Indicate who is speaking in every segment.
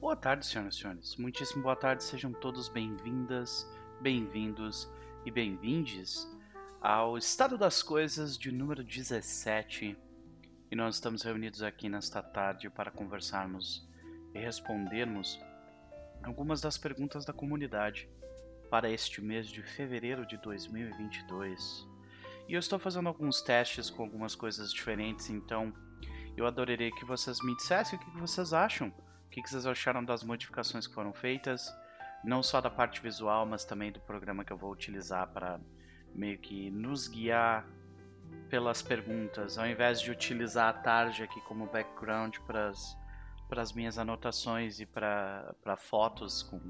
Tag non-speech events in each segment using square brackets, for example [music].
Speaker 1: Boa tarde, senhoras e senhores. Muitíssimo boa tarde, sejam todos bem-vindas, bem-vindos e bem-vindes ao Estado das Coisas de número 17. E nós estamos reunidos aqui nesta tarde para conversarmos e respondermos algumas das perguntas da comunidade para este mês de fevereiro de 2022. E eu estou fazendo alguns testes com algumas coisas diferentes, então eu adoraria que vocês me dissessem o que vocês acham o que vocês acharam das modificações que foram feitas? Não só da parte visual, mas também do programa que eu vou utilizar para meio que nos guiar pelas perguntas, ao invés de utilizar a tarde aqui como background para as minhas anotações e para fotos com,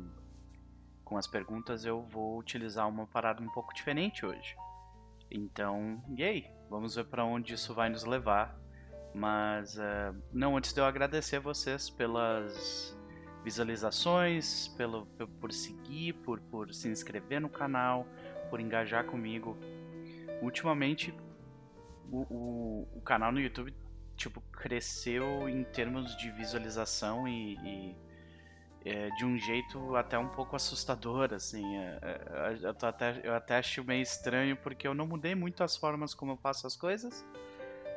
Speaker 1: com as perguntas, eu vou utilizar uma parada um pouco diferente hoje. Então, e aí? Vamos ver para onde isso vai nos levar. Mas uh, não antes de eu agradecer vocês pelas visualizações, pelo, por seguir, por, por se inscrever no canal, por engajar comigo. Ultimamente o, o, o canal no YouTube tipo cresceu em termos de visualização e, e é, de um jeito até um pouco assustador, assim. É, é, eu, até, eu até acho meio estranho porque eu não mudei muito as formas como eu faço as coisas.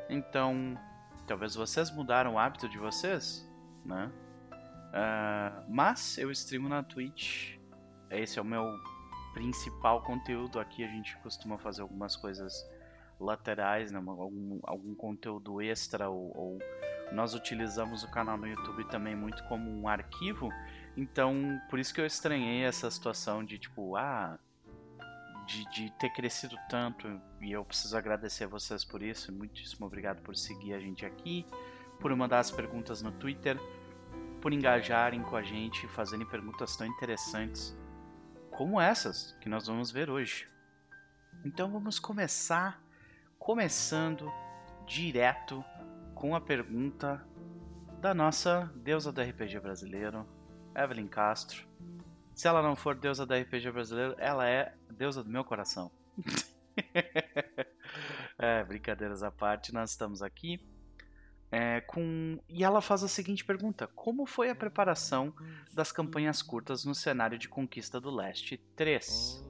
Speaker 1: Então, Talvez vocês mudaram o hábito de vocês, né? Uh, mas eu streamo na Twitch. Esse é o meu principal conteúdo. Aqui a gente costuma fazer algumas coisas laterais, né? algum, algum conteúdo extra ou, ou nós utilizamos o canal no YouTube também muito como um arquivo. Então, por isso que eu estranhei essa situação de tipo, ah, de, de ter crescido tanto e eu preciso agradecer a vocês por isso. Muitíssimo obrigado por seguir a gente aqui, por mandar as perguntas no Twitter, por engajarem com a gente, fazerem perguntas tão interessantes como essas que nós vamos ver hoje. Então vamos começar começando direto com a pergunta da nossa deusa do RPG brasileiro, Evelyn Castro. Se ela não for deusa do RPG brasileiro, ela é deusa do meu coração. [laughs] é, brincadeiras à parte, nós estamos aqui é, com. E ela faz a seguinte pergunta: Como foi a preparação das campanhas curtas no cenário de Conquista do Leste 3?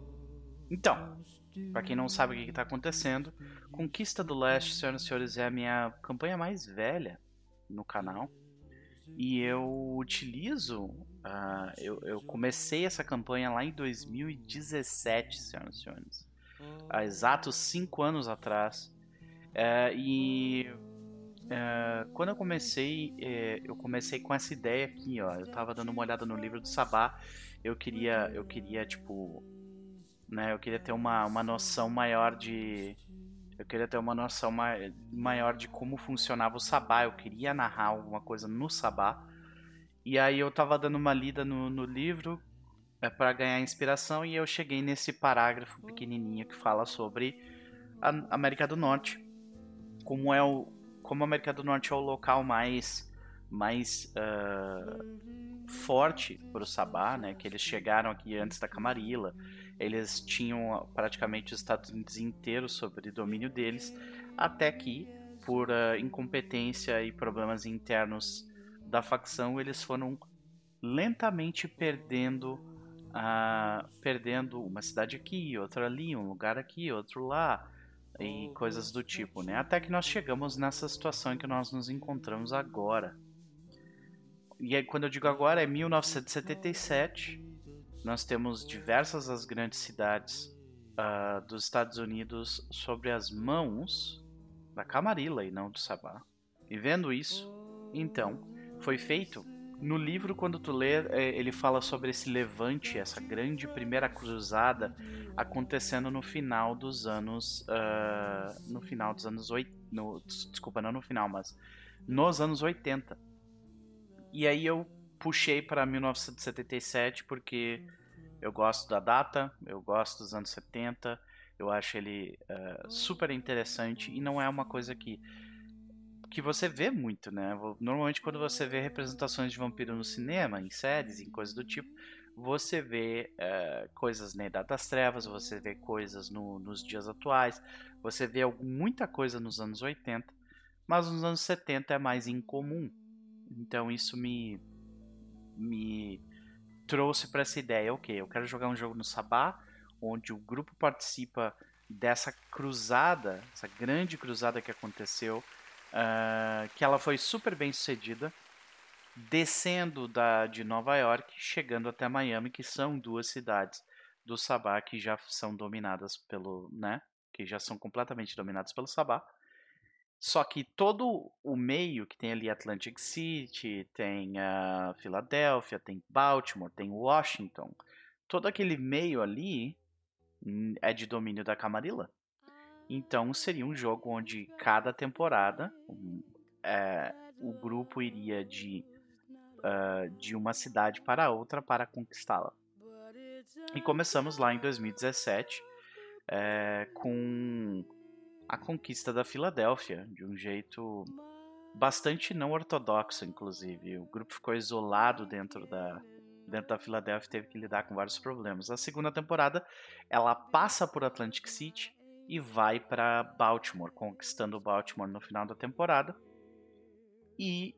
Speaker 1: Então, para quem não sabe o que está acontecendo, Conquista do Leste, senhoras e senhores, é a minha campanha mais velha no canal. E eu utilizo. Uh, eu, eu, comecei essa campanha lá em 2017, senhoras e senhores. Há exatos 5 anos atrás. Uh, e uh, quando eu comecei, eh, eu comecei com essa ideia aqui, ó. Eu tava dando uma olhada no livro do Sabá. Eu queria, eu queria tipo, né? Eu queria ter uma, uma noção maior de, eu queria ter uma noção maior de como funcionava o sabá. Eu queria narrar alguma coisa no sabá. E aí eu tava dando uma lida no, no livro é, para ganhar inspiração e eu cheguei nesse parágrafo pequenininho que fala sobre a América do Norte. Como é o como a América do Norte é o local mais mais uh, forte para o Sabá, né? Que eles chegaram aqui antes da Camarilla eles tinham praticamente os Estados Unidos inteiros sobre domínio deles, até que, por uh, incompetência e problemas internos da facção, eles foram lentamente perdendo perdendo uma cidade aqui, outra ali, um lugar aqui, outro lá, e coisas do tipo, né? Até que nós chegamos nessa situação em que nós nos encontramos agora. E aí, quando eu digo agora, é 1977 nós temos diversas das grandes cidades uh, dos Estados Unidos sobre as mãos da Camarilla e não do Sabá. E vendo isso, então, foi feito no livro, quando tu lê, é, ele fala sobre esse levante, essa grande primeira cruzada acontecendo no final dos anos. Uh, no final dos anos 80. desculpa, não no final, mas nos anos 80. E aí eu puxei para 1977 porque eu gosto da data, eu gosto dos anos 70, eu acho ele uh, super interessante e não é uma coisa que que você vê muito, né? Normalmente quando você vê representações de vampiro no cinema, em séries, em coisas do tipo, você vê uh, coisas na Idade das Trevas, você vê coisas no, nos dias atuais, você vê muita coisa nos anos 80, mas nos anos 70 é mais incomum. Então isso me me trouxe para essa ideia, ok, eu quero jogar um jogo no Sabá, onde o grupo participa dessa cruzada, essa grande cruzada que aconteceu, uh, que ela foi super bem sucedida, descendo da, de Nova York, chegando até Miami, que são duas cidades do Sabá que já são dominadas pelo, né, que já são completamente dominadas pelo Sabá. Só que todo o meio, que tem ali Atlantic City, tem a uh, Filadélfia, tem Baltimore, tem Washington, todo aquele meio ali hum, é de domínio da Camarilla. Então seria um jogo onde cada temporada é, o grupo iria de, uh, de uma cidade para outra para conquistá-la. E começamos lá em 2017 é, com a conquista da Filadélfia, de um jeito bastante não ortodoxo, inclusive. O grupo ficou isolado dentro da, dentro da Filadélfia e teve que lidar com vários problemas. A segunda temporada, ela passa por Atlantic City e vai para Baltimore, conquistando Baltimore no final da temporada. E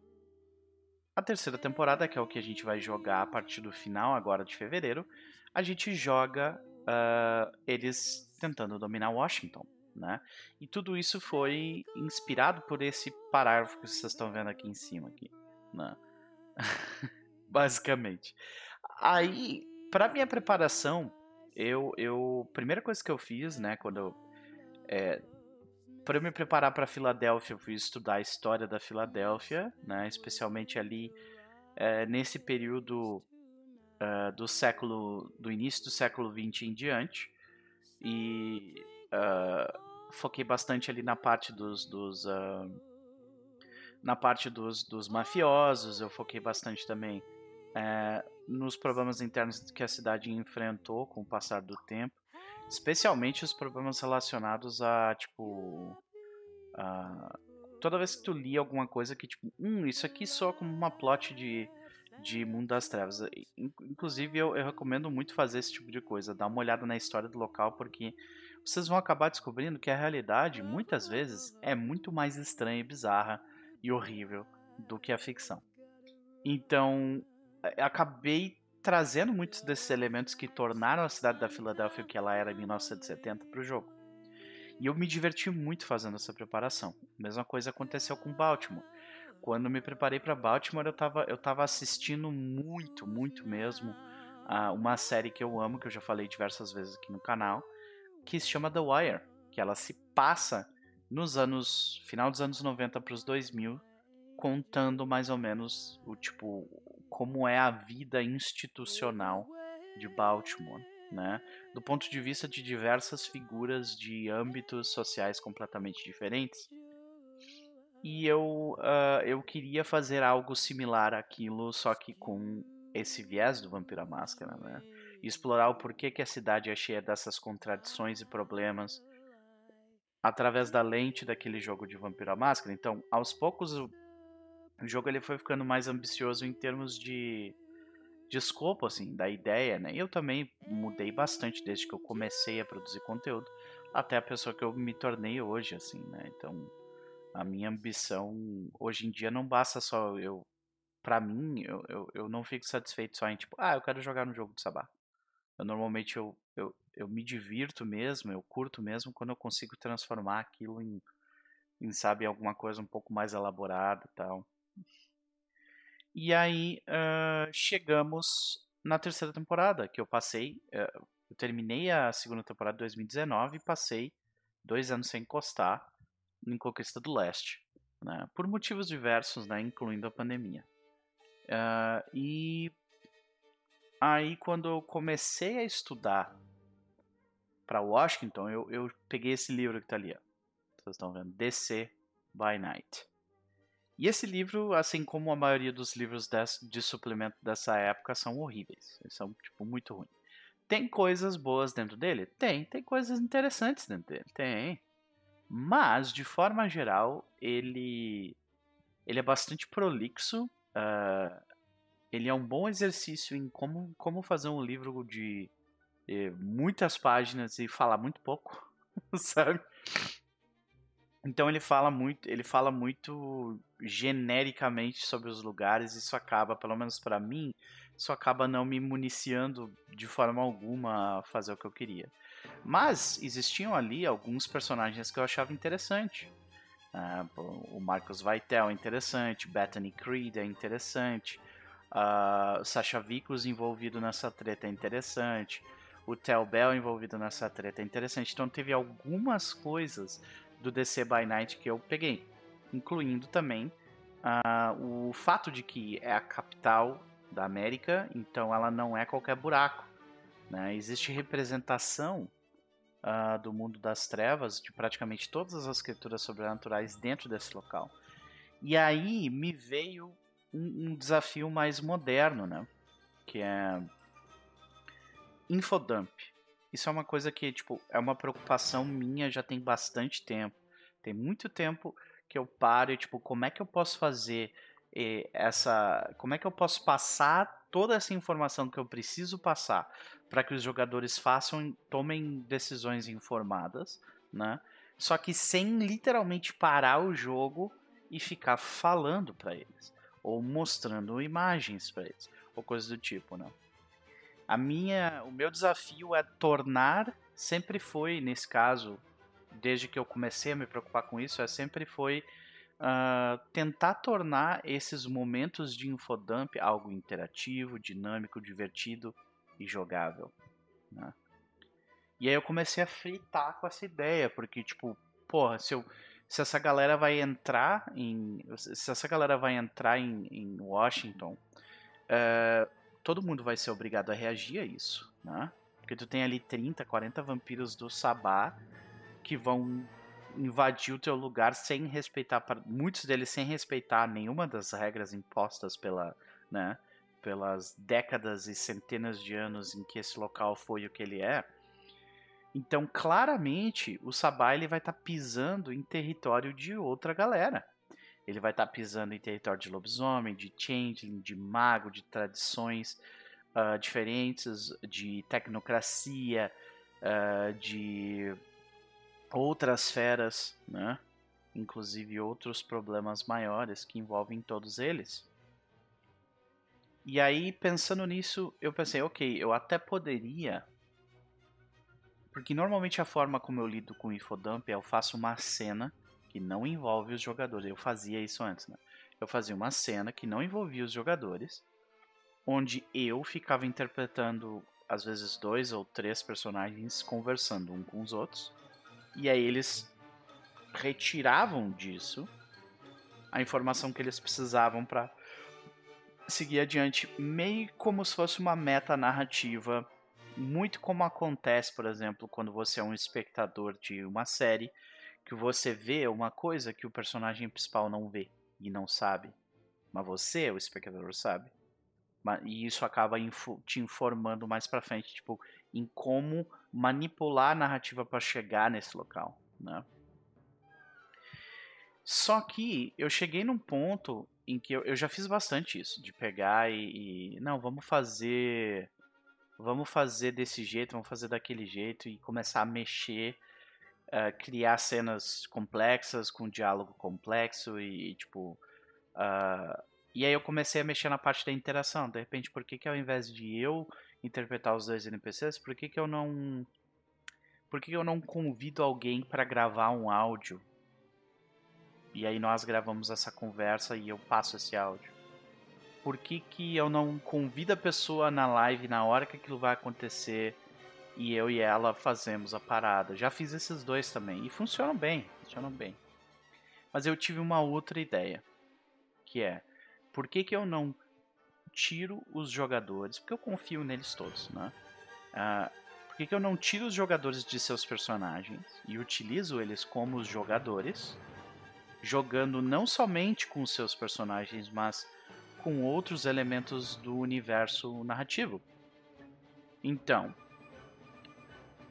Speaker 1: a terceira temporada, que é o que a gente vai jogar a partir do final agora de fevereiro, a gente joga uh, eles tentando dominar Washington né? E tudo isso foi inspirado por esse parágrafo que vocês estão vendo aqui em cima, aqui, né? [laughs] Basicamente. Aí, para minha preparação, eu, eu, primeira coisa que eu fiz, né, quando eu, é, para me preparar para Filadélfia, eu fui estudar a história da Filadélfia, né, especialmente ali é, nesse período uh, do século, do início do século 20 em diante, e uh, foquei bastante ali na parte dos, dos uh, na parte dos, dos mafiosos, eu foquei bastante também é, nos problemas internos que a cidade enfrentou com o passar do tempo, especialmente os problemas relacionados a tipo a, toda vez que tu lia alguma coisa que tipo, hum, isso aqui soa como uma plot de de Mundo das Trevas. Inclusive, eu, eu recomendo muito fazer esse tipo de coisa, dar uma olhada na história do local, porque vocês vão acabar descobrindo que a realidade, muitas vezes, é muito mais estranha e bizarra e horrível do que a ficção. Então, é, acabei trazendo muitos desses elementos que tornaram a cidade da Filadélfia o que ela era em 1970 para o jogo. E eu me diverti muito fazendo essa preparação. Mesma coisa aconteceu com Baltimore. Quando me preparei para Baltimore, eu estava eu tava assistindo muito, muito mesmo a uma série que eu amo, que eu já falei diversas vezes aqui no canal, que se chama The Wire, que ela se passa nos anos final dos anos 90 para os 2000, contando mais ou menos o tipo como é a vida institucional de Baltimore, né? Do ponto de vista de diversas figuras de âmbitos sociais completamente diferentes. E eu, uh, eu queria fazer algo similar àquilo, só que com esse viés do Vampira Máscara, né? e explorar o porquê que a cidade é cheia dessas contradições e problemas através da lente daquele jogo de Vampiro à Máscara. Então, aos poucos, o, jogo ele foi ficando mais ambicioso em termos de, de escopo, assim, da ideia, né? Eu também mudei bastante desde que eu comecei a produzir conteúdo até a pessoa que eu me tornei hoje, assim, né? Então, a minha ambição hoje em dia não basta só eu para mim, eu, eu, eu não fico satisfeito só em tipo, ah, eu quero jogar no jogo do Sabá. Eu normalmente eu, eu, eu me divirto mesmo, eu curto mesmo quando eu consigo transformar aquilo em, em sabe, alguma coisa um pouco mais elaborada e tal. E aí uh, chegamos na terceira temporada, que eu passei, uh, eu terminei a segunda temporada de 2019 e passei dois anos sem encostar em Conquista do Leste, né, por motivos diversos, né, incluindo a pandemia. Uh, e Aí, quando eu comecei a estudar para Washington, eu, eu peguei esse livro que está ali. Ó. Vocês estão vendo? DC by Night. E esse livro, assim como a maioria dos livros de suplemento dessa época, são horríveis. Eles são, tipo, muito ruins. Tem coisas boas dentro dele? Tem. Tem coisas interessantes dentro dele? Tem. Mas, de forma geral, ele, ele é bastante prolixo. Uh, ele é um bom exercício em como, como fazer um livro de eh, muitas páginas e falar muito pouco, [laughs] sabe? Então ele fala muito, ele fala muito genericamente sobre os lugares, isso acaba, pelo menos para mim, isso acaba não me municiando de forma alguma a fazer o que eu queria. Mas existiam ali alguns personagens que eu achava interessante. Uh, o Marcos Vaitel é interessante, Bethany Creed é interessante, uh, Sasha Vicos envolvido nessa treta é interessante, o Tel Bell envolvido nessa treta é interessante. Então teve algumas coisas do DC by Night que eu peguei, incluindo também uh, o fato de que é a capital da América, então ela não é qualquer buraco. Né? Existe representação uh, do mundo das trevas de praticamente todas as criaturas sobrenaturais dentro desse local. E aí me veio um, um desafio mais moderno, né? Que é infodump. Isso é uma coisa que, tipo, é uma preocupação minha já tem bastante tempo. Tem muito tempo que eu paro e, tipo, como é que eu posso fazer eh, essa. Como é que eu posso passar toda essa informação que eu preciso passar para que os jogadores façam, tomem decisões informadas, né? Só que sem literalmente parar o jogo e ficar falando para eles ou mostrando imagens para eles ou coisas do tipo, né? A minha, o meu desafio é tornar, sempre foi nesse caso, desde que eu comecei a me preocupar com isso, é sempre foi uh, tentar tornar esses momentos de infodump algo interativo, dinâmico, divertido e jogável. Né? E aí eu comecei a fritar com essa ideia, porque tipo, porra, se, eu, se essa galera vai entrar em. Se essa galera vai entrar em, em Washington, uh, todo mundo vai ser obrigado a reagir a isso, né? Porque tu tem ali 30, 40 vampiros do Sabá que vão invadir o teu lugar sem respeitar, muitos deles sem respeitar nenhuma das regras impostas pela, né, pelas décadas e centenas de anos em que esse local foi o que ele é. Então, claramente, o Sabá ele vai estar tá pisando em território de outra galera. Ele vai estar tá pisando em território de lobisomem, de changeling, de mago, de tradições uh, diferentes, de tecnocracia, uh, de outras feras, né? inclusive outros problemas maiores que envolvem todos eles. E aí, pensando nisso, eu pensei, ok, eu até poderia. Porque normalmente a forma como eu lido com o Infodump é eu faço uma cena que não envolve os jogadores. Eu fazia isso antes, né? Eu fazia uma cena que não envolvia os jogadores, onde eu ficava interpretando, às vezes, dois ou três personagens conversando um com os outros. E aí eles retiravam disso a informação que eles precisavam para seguir adiante, meio como se fosse uma meta narrativa, muito como acontece, por exemplo, quando você é um espectador de uma série, que você vê uma coisa que o personagem principal não vê e não sabe, mas você, o espectador, sabe. E isso acaba te informando mais para frente, tipo, em como manipular a narrativa para chegar nesse local, né? Só que eu cheguei num ponto em que eu, eu já fiz bastante isso, de pegar e, e, não, vamos fazer vamos fazer desse jeito, vamos fazer daquele jeito e começar a mexer, uh, criar cenas complexas com diálogo complexo e, e tipo uh, e aí eu comecei a mexer na parte da interação. De repente, por que, que ao invés de eu interpretar os dois NPCs, por que, que eu não por que eu não convido alguém para gravar um áudio e aí nós gravamos essa conversa e eu passo esse áudio. Por que, que eu não convido a pessoa na live na hora que aquilo vai acontecer e eu e ela fazemos a parada? Já fiz esses dois também e funcionam bem, funcionam bem. Mas eu tive uma outra ideia, que é por que, que eu não tiro os jogadores? Porque eu confio neles todos, né? Uh, por que, que eu não tiro os jogadores de seus personagens e utilizo eles como os jogadores? jogando não somente com seus personagens, mas com outros elementos do universo narrativo. Então,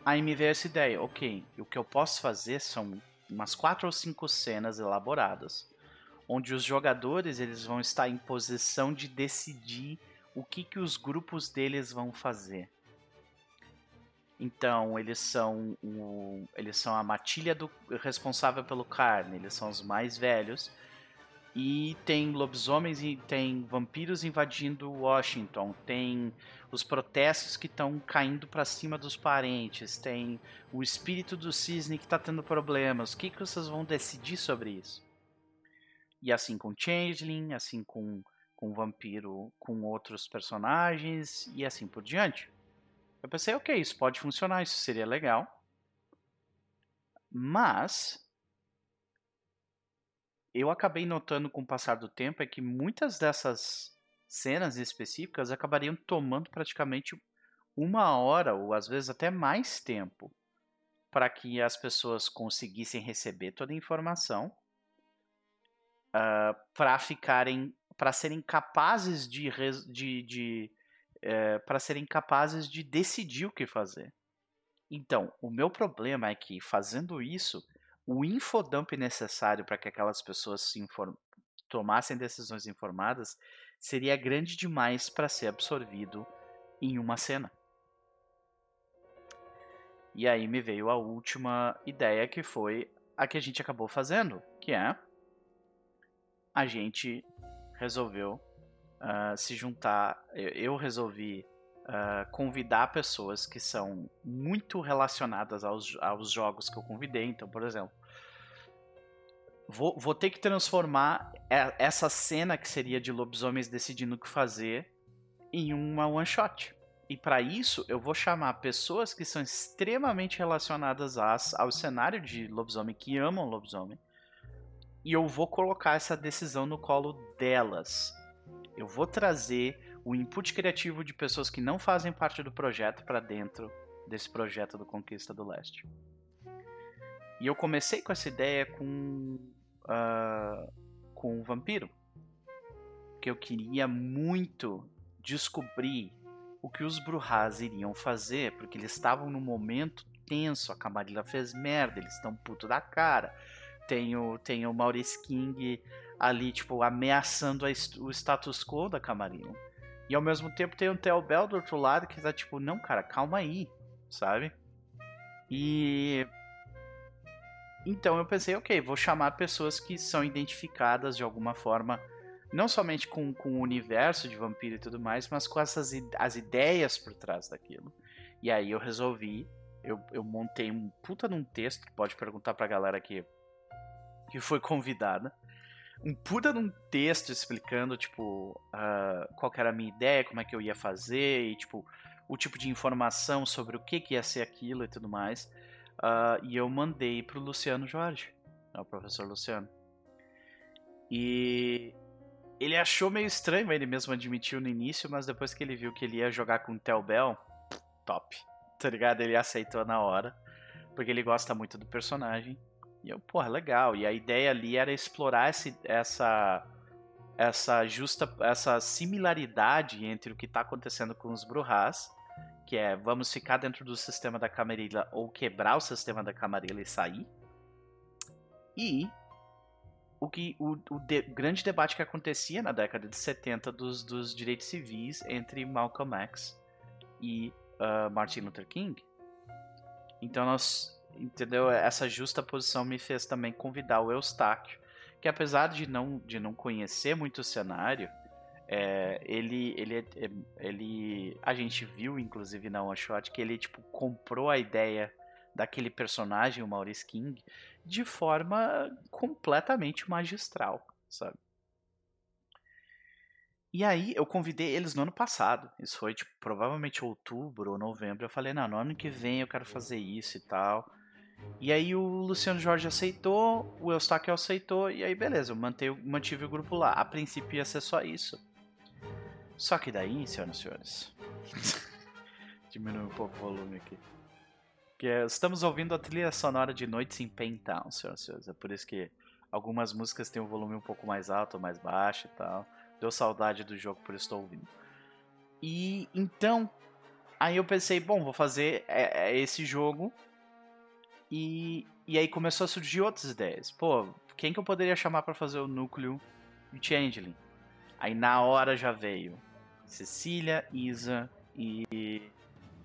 Speaker 1: aí me veio essa ideia, ok, o que eu posso fazer são umas quatro ou cinco cenas elaboradas, onde os jogadores eles vão estar em posição de decidir o que, que os grupos deles vão fazer. Então, eles são o, eles são a matilha do, responsável pelo carne, eles são os mais velhos. E tem lobisomens e tem vampiros invadindo Washington, tem os protestos que estão caindo para cima dos parentes, tem o espírito do cisne que está tendo problemas. O que, que vocês vão decidir sobre isso? E assim com Changeling, assim com, com Vampiro, com outros personagens e assim por diante. Eu pensei, ok, isso pode funcionar, isso seria legal. Mas eu acabei notando com o passar do tempo é que muitas dessas cenas específicas acabariam tomando praticamente uma hora ou às vezes até mais tempo para que as pessoas conseguissem receber toda a informação uh, para ficarem para serem capazes de, de, de é, para serem capazes de decidir o que fazer. Então, o meu problema é que fazendo isso, o infodump necessário para que aquelas pessoas se inform... tomassem decisões informadas seria grande demais para ser absorvido em uma cena. E aí me veio a última ideia que foi a que a gente acabou fazendo, que é a gente resolveu uh, se juntar. Eu resolvi uh, convidar pessoas que são muito relacionadas aos, aos jogos que eu convidei. Então, por exemplo, vou, vou ter que transformar essa cena que seria de lobisomens decidindo o que fazer em uma one shot. E para isso, eu vou chamar pessoas que são extremamente relacionadas às, ao cenário de lobisomem, que amam lobisomem. E eu vou colocar essa decisão no colo delas. Eu vou trazer o input criativo de pessoas que não fazem parte do projeto para dentro desse projeto do Conquista do Leste. E eu comecei com essa ideia com uh, com o vampiro, que eu queria muito descobrir o que os Bruhas iriam fazer, porque eles estavam num momento tenso, a Camarilla fez merda, eles estão puto da cara. Tem o, tem o Maurice King ali, tipo, ameaçando o status quo da Camarilla. E ao mesmo tempo tem o Theo Bell do outro lado que tá tipo, não, cara, calma aí, sabe? E. Então eu pensei, ok, vou chamar pessoas que são identificadas de alguma forma, não somente com, com o universo de vampiro e tudo mais, mas com essas as ideias por trás daquilo. E aí eu resolvi, eu, eu montei um puta num texto, pode perguntar pra galera que, que foi convidada um puta num texto explicando, tipo, uh, qual era a minha ideia, como é que eu ia fazer, e, tipo, o tipo de informação sobre o que, que ia ser aquilo e tudo mais. Uh, e eu mandei pro Luciano Jorge, o né, professor Luciano. E ele achou meio estranho, ele mesmo admitiu no início, mas depois que ele viu que ele ia jogar com o Tel Bell, top, tá ligado? Ele aceitou na hora, porque ele gosta muito do personagem. E eu, porra, legal. E a ideia ali era explorar esse, essa essa justa essa similaridade entre o que está acontecendo com os Bruhas, que é vamos ficar dentro do sistema da Camarilla ou quebrar o sistema da Camarilla e sair. E o que o, o de, grande debate que acontecia na década de 70 dos, dos direitos civis entre Malcolm X e uh, Martin Luther King. Então nós entendeu? Essa justa posição me fez também convidar o Eustáquio, que apesar de não, de não conhecer muito o cenário, é, ele, ele, é, ele, a gente viu inclusive na One Shot que ele tipo comprou a ideia daquele personagem, o Maurice King, de forma completamente magistral, sabe? E aí eu convidei eles no ano passado. Isso foi tipo, provavelmente outubro ou novembro. Eu falei, não, no ano que vem eu quero fazer isso e tal. E aí o Luciano Jorge aceitou, o Eustáquio aceitou, e aí beleza, eu mantei, mantive o grupo lá. A princípio ia ser só isso. Só que daí, senhoras e senhores. [laughs] Diminui um pouco o volume aqui. Que é, estamos ouvindo a trilha sonora de Noites em Paintown, senhoras e senhores. É por isso que algumas músicas têm um volume um pouco mais alto ou mais baixo e tal. Deu saudade do jogo, por isso estou ouvindo. E então, aí eu pensei, bom, vou fazer é, é esse jogo e, e aí começou a surgir outras ideias. Pô, quem que eu poderia chamar para fazer o núcleo de Changeling? Aí na hora já veio Cecília, Isa e,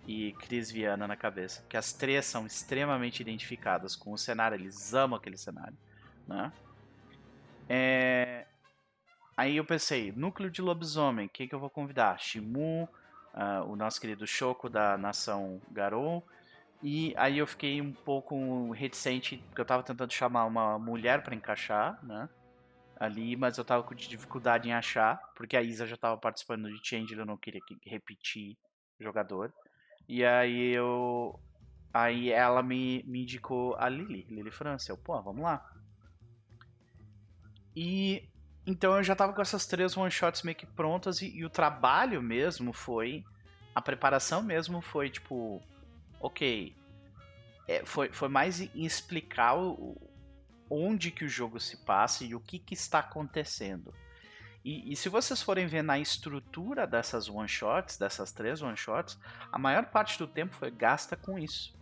Speaker 1: e Cris Viana na cabeça. Que as três são extremamente identificadas com o cenário, eles amam aquele cenário. Né? É... Aí eu pensei, núcleo de lobisomem, quem que eu vou convidar? Shimu, uh, o nosso querido Choco da nação Garou. E aí eu fiquei um pouco reticente, porque eu tava tentando chamar uma mulher para encaixar, né? Ali, mas eu tava com dificuldade em achar, porque a Isa já tava participando de Change, eu não queria repetir jogador. E aí eu. Aí ela me, me indicou a Lily, Lily França. Eu, pô, vamos lá. E então eu já tava com essas três one shots meio que prontas e, e o trabalho mesmo foi. A preparação mesmo foi tipo. Ok. É, foi, foi mais em explicar o, onde que o jogo se passa e o que, que está acontecendo. E, e, se vocês forem ver na estrutura dessas one shots, dessas três one shots, a maior parte do tempo foi gasta com isso.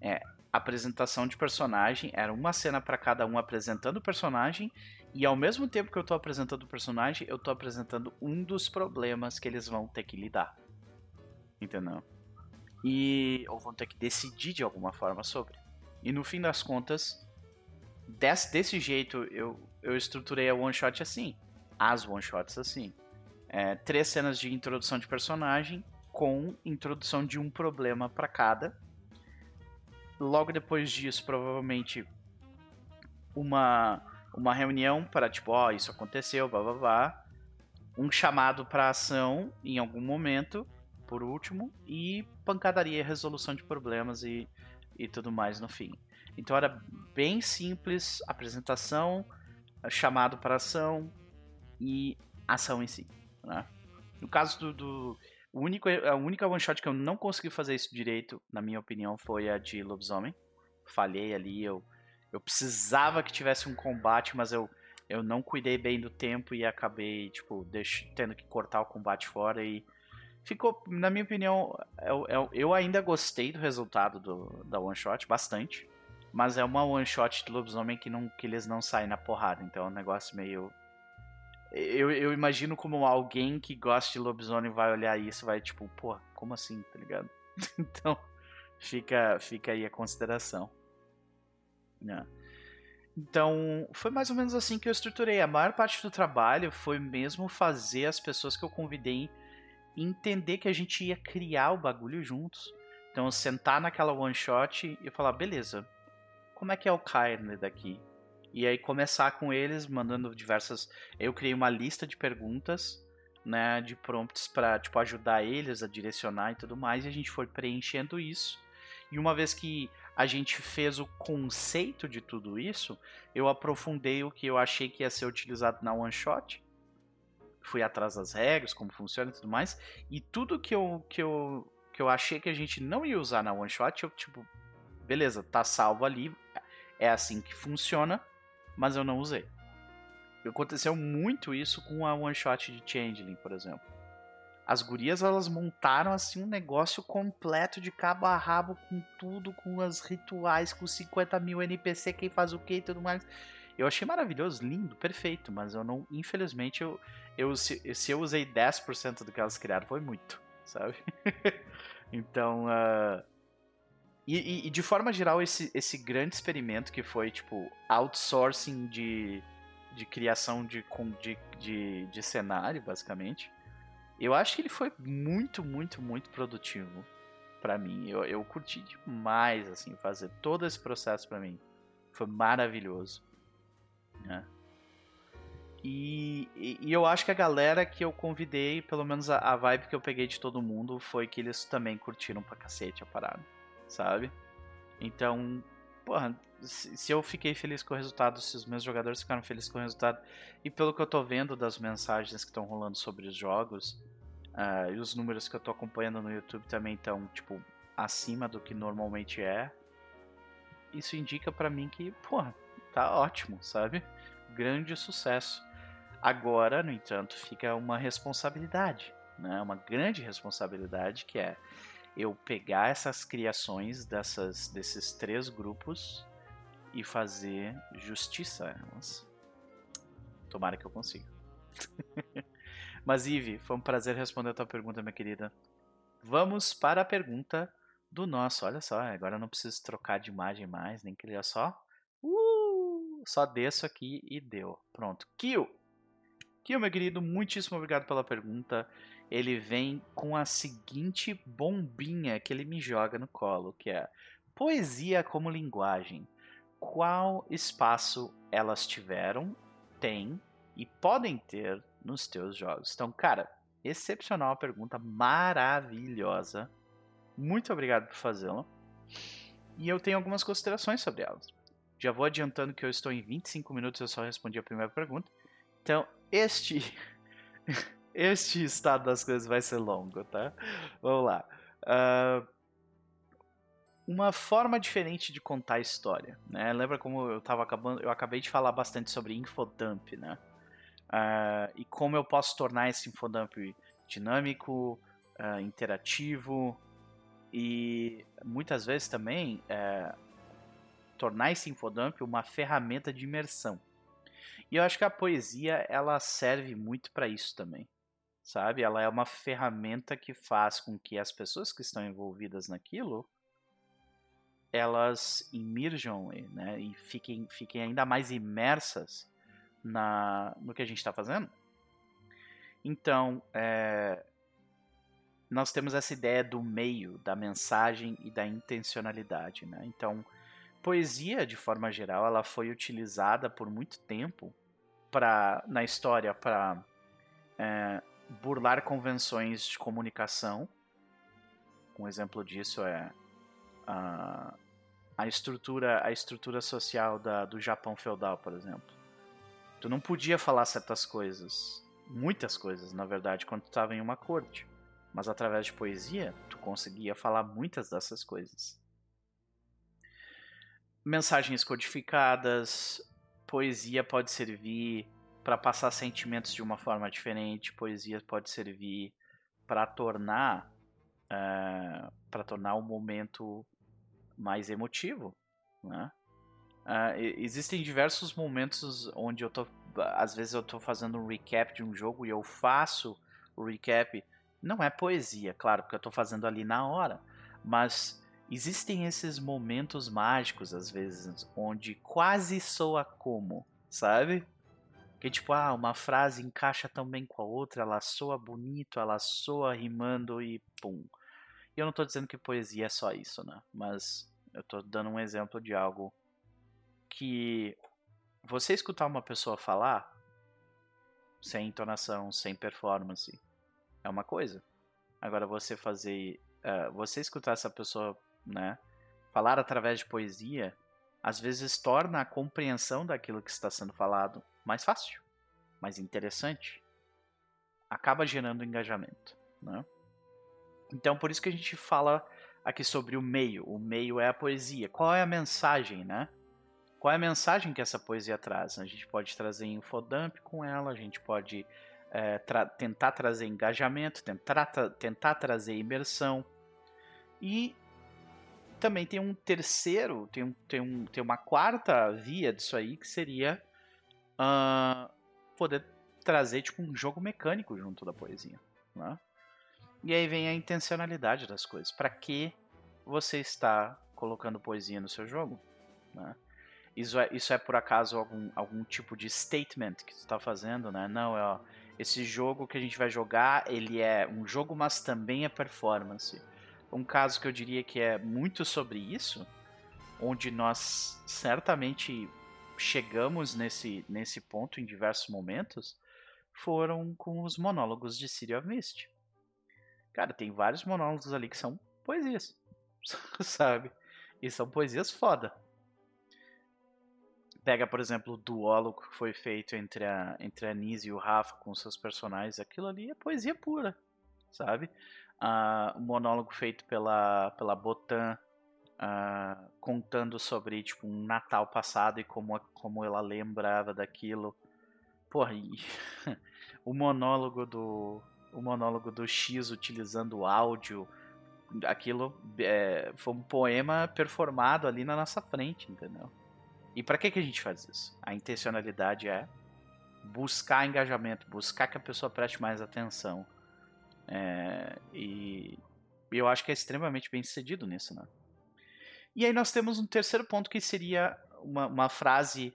Speaker 1: É, apresentação de personagem era uma cena para cada um apresentando o personagem e ao mesmo tempo que eu estou apresentando o personagem, eu estou apresentando um dos problemas que eles vão ter que lidar. Entendeu? E ou vão ter que decidir de alguma forma sobre. E no fim das contas, desse, desse jeito eu, eu estruturei a one shot assim as one shots assim. É, três cenas de introdução de personagem com introdução de um problema para cada. Logo depois disso, provavelmente uma uma reunião para tipo, ó, oh, isso aconteceu, blá blá blá. Um chamado para ação em algum momento, por último, e pancadaria, resolução de problemas e, e tudo mais no fim. Então era bem simples, apresentação, chamado para ação, e ação em si. Né? No caso do, do único, a única one shot que eu não consegui fazer isso direito, na minha opinião, foi a de lobisomem. Falhei ali, eu, eu precisava que tivesse um combate, mas eu, eu não cuidei bem do tempo e acabei, tipo, deix, tendo que cortar o combate fora e ficou, na minha opinião, eu, eu, eu ainda gostei do resultado do, da one shot, bastante. Mas é uma one shot de lobisomem que, não, que eles não saem na porrada, então é um negócio meio eu, eu imagino como alguém que gosta de lobisomem vai olhar isso vai tipo, pô, como assim, tá ligado? [laughs] então, fica, fica aí a consideração. Né? Então, foi mais ou menos assim que eu estruturei. A maior parte do trabalho foi mesmo fazer as pessoas que eu convidei entender que a gente ia criar o bagulho juntos. Então, sentar naquela one shot e falar, beleza, como é que é o Kyrie daqui? e aí começar com eles mandando diversas. Eu criei uma lista de perguntas, né, de prompts para tipo ajudar eles a direcionar e tudo mais, e a gente foi preenchendo isso. E uma vez que a gente fez o conceito de tudo isso, eu aprofundei o que eu achei que ia ser utilizado na one shot. Fui atrás das regras, como funciona e tudo mais, e tudo que eu que eu que eu achei que a gente não ia usar na one shot, eu tipo, beleza, tá salvo ali, é assim que funciona mas eu não usei. Aconteceu muito isso com a one shot de Changeling, por exemplo. As gurias elas montaram assim um negócio completo de cabo a rabo com tudo, com as rituais, com 50 mil NPC, quem faz o que e tudo mais. Eu achei maravilhoso, lindo, perfeito, mas eu não, infelizmente, eu, eu se, se eu usei 10% do que elas criaram, foi muito, sabe? [laughs] então, uh, e, e, de forma geral, esse, esse grande experimento que foi, tipo, outsourcing de, de criação de, de, de, de cenário, basicamente, eu acho que ele foi muito, muito, muito produtivo para mim. Eu, eu curti demais, assim, fazer todo esse processo para mim. Foi maravilhoso. Né? E, e, e, eu acho que a galera que eu convidei, pelo menos a, a vibe que eu peguei de todo mundo, foi que eles também curtiram pra cacete a parada sabe? Então, porra, se eu fiquei feliz com o resultado, se os meus jogadores ficaram felizes com o resultado, e pelo que eu tô vendo das mensagens que estão rolando sobre os jogos, uh, e os números que eu tô acompanhando no YouTube também estão, tipo, acima do que normalmente é, isso indica para mim que, porra, tá ótimo, sabe? Grande sucesso. Agora, no entanto, fica uma responsabilidade, né? Uma grande responsabilidade que é eu pegar essas criações dessas, desses três grupos e fazer justiça a elas. Tomara que eu consiga. [laughs] Mas, Ive, foi um prazer responder a tua pergunta, minha querida. vamos para a pergunta do nosso. Olha só, agora eu não preciso trocar de imagem mais, nem criar só. Uh, só desço aqui e deu. Pronto. Kill! Kill, meu querido, muitíssimo obrigado pela pergunta. Ele vem com a seguinte bombinha que ele me joga no colo, que é poesia como linguagem. Qual espaço elas tiveram, têm e podem ter nos teus jogos? Então, cara, excepcional pergunta, maravilhosa. Muito obrigado por fazê-la. E eu tenho algumas considerações sobre elas. Já vou adiantando que eu estou em 25 minutos, eu só respondi a primeira pergunta. Então, este [laughs] este estado das coisas vai ser longo, tá? Vamos lá. Uh, uma forma diferente de contar a história, né? Lembra como eu tava acabando, eu acabei de falar bastante sobre infodump, né? Uh, e como eu posso tornar esse infodump dinâmico, uh, interativo e muitas vezes também uh, tornar esse infodump uma ferramenta de imersão. E eu acho que a poesia ela serve muito para isso também, sabe? Ela é uma ferramenta que faz com que as pessoas que estão envolvidas naquilo elas imirjam né, e fiquem, fiquem ainda mais imersas na, no que a gente está fazendo. Então, é, nós temos essa ideia do meio, da mensagem e da intencionalidade. Né? Então, poesia, de forma geral, ela foi utilizada por muito tempo pra, na história para é, burlar convenções de comunicação. Um exemplo disso é a, a estrutura a estrutura social da, do Japão feudal, por exemplo. Tu não podia falar certas coisas, muitas coisas, na verdade, quando tu estava em uma corte. Mas através de poesia, tu conseguia falar muitas dessas coisas. Mensagens codificadas, poesia pode servir para passar sentimentos de uma forma diferente, poesia pode servir para tornar uh, eh, para tornar o momento mais emotivo, né? Uh, existem diversos momentos onde eu tô. Às vezes eu tô fazendo um recap de um jogo e eu faço o recap. Não é poesia, claro, porque eu tô fazendo ali na hora. Mas existem esses momentos mágicos, às vezes, onde quase soa como, sabe? Que tipo, ah, uma frase encaixa tão bem com a outra, ela soa bonito, ela soa rimando e pum. E eu não tô dizendo que poesia é só isso, né? Mas eu tô dando um exemplo de algo que você escutar uma pessoa falar sem entonação, sem performance, é uma coisa. Agora você fazer, uh, você escutar essa pessoa, né, falar através de poesia, às vezes torna a compreensão daquilo que está sendo falado mais fácil, mais interessante, acaba gerando engajamento, né? Então por isso que a gente fala aqui sobre o meio. O meio é a poesia. Qual é a mensagem, né? Qual é a mensagem que essa poesia traz? A gente pode trazer infodump com ela, a gente pode é, tra tentar trazer engajamento, tentar, tra tentar trazer imersão. E também tem um terceiro, tem, um, tem, um, tem uma quarta via disso aí, que seria uh, poder trazer tipo um jogo mecânico junto da poesia. Né? E aí vem a intencionalidade das coisas. Para que você está colocando poesia no seu jogo? Né? Isso é, isso é por acaso algum, algum tipo de statement que tu está fazendo, né? Não, é ó, esse jogo que a gente vai jogar, ele é um jogo, mas também é performance. Um caso que eu diria que é muito sobre isso, onde nós certamente chegamos nesse, nesse ponto em diversos momentos, foram com os monólogos de City of Mist. Cara, tem vários monólogos ali que são poesias, [laughs] sabe? E são poesias foda. Pega, por exemplo, o duólogo que foi feito entre a, entre a Nise e o Rafa com seus personagens. Aquilo ali é poesia pura, sabe? Uh, o monólogo feito pela, pela Botan uh, contando sobre tipo, um Natal passado e como, como ela lembrava daquilo. Porra, e [laughs] o monólogo do o monólogo do X utilizando áudio, aquilo é, foi um poema performado ali na nossa frente, entendeu? E para que, que a gente faz isso? A intencionalidade é buscar engajamento, buscar que a pessoa preste mais atenção. É, e, eu acho que é extremamente bem sucedido nisso, né? E aí nós temos um terceiro ponto que seria uma, uma frase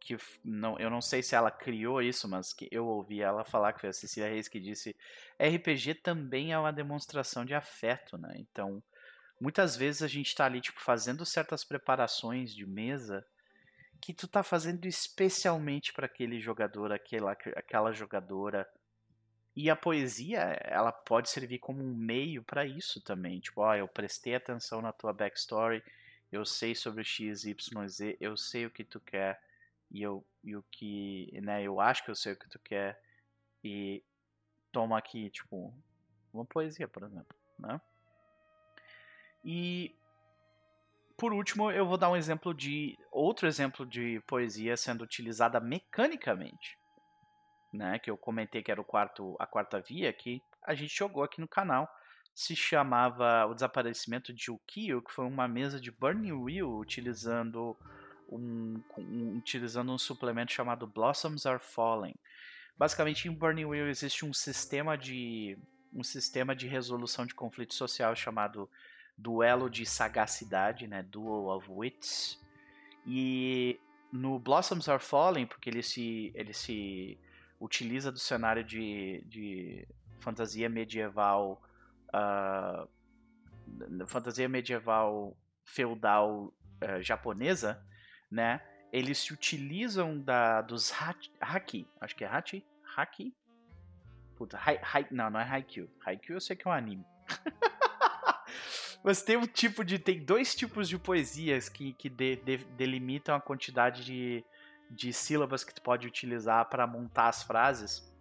Speaker 1: que não, eu não sei se ela criou isso, mas que eu ouvi ela falar, que foi a Cecília Reis que disse: RPG também é uma demonstração de afeto, né? Então, muitas vezes a gente está ali, tipo, fazendo certas preparações de mesa que tu tá fazendo especialmente para aquele jogador, aquela, aquela jogadora. E a poesia, ela pode servir como um meio para isso também. Tipo, ó, oh, eu prestei atenção na tua backstory, eu sei sobre o X, Y, Z, eu sei o que tu quer e eu e o que, né, eu acho que eu sei o que tu quer e toma aqui, tipo, uma poesia, por exemplo, né? E por último, eu vou dar um exemplo de outro exemplo de poesia sendo utilizada mecanicamente, né, que eu comentei que era o quarto a quarta via que a gente jogou aqui no canal. Se chamava O Desaparecimento de Ukio, que foi uma mesa de Burning Wheel utilizando um, um, utilizando um suplemento chamado Blossoms Are Falling. Basicamente, em Burning Wheel existe um sistema de um sistema de resolução de conflito social chamado duelo de sagacidade, né, Duel of Wits. E no Blossoms Are Falling, porque ele se ele se utiliza do cenário de, de fantasia medieval uh, fantasia medieval feudal uh, japonesa né? Eles se utilizam da, dos haki, acho que é haki, haki. Puta, hai, hai, não, não é Haikyuu. Haikyuu eu sei que é um anime. [laughs] Mas tem um tipo de. Tem dois tipos de poesias que, que de, de, delimitam a quantidade de, de sílabas que tu pode utilizar para montar as frases.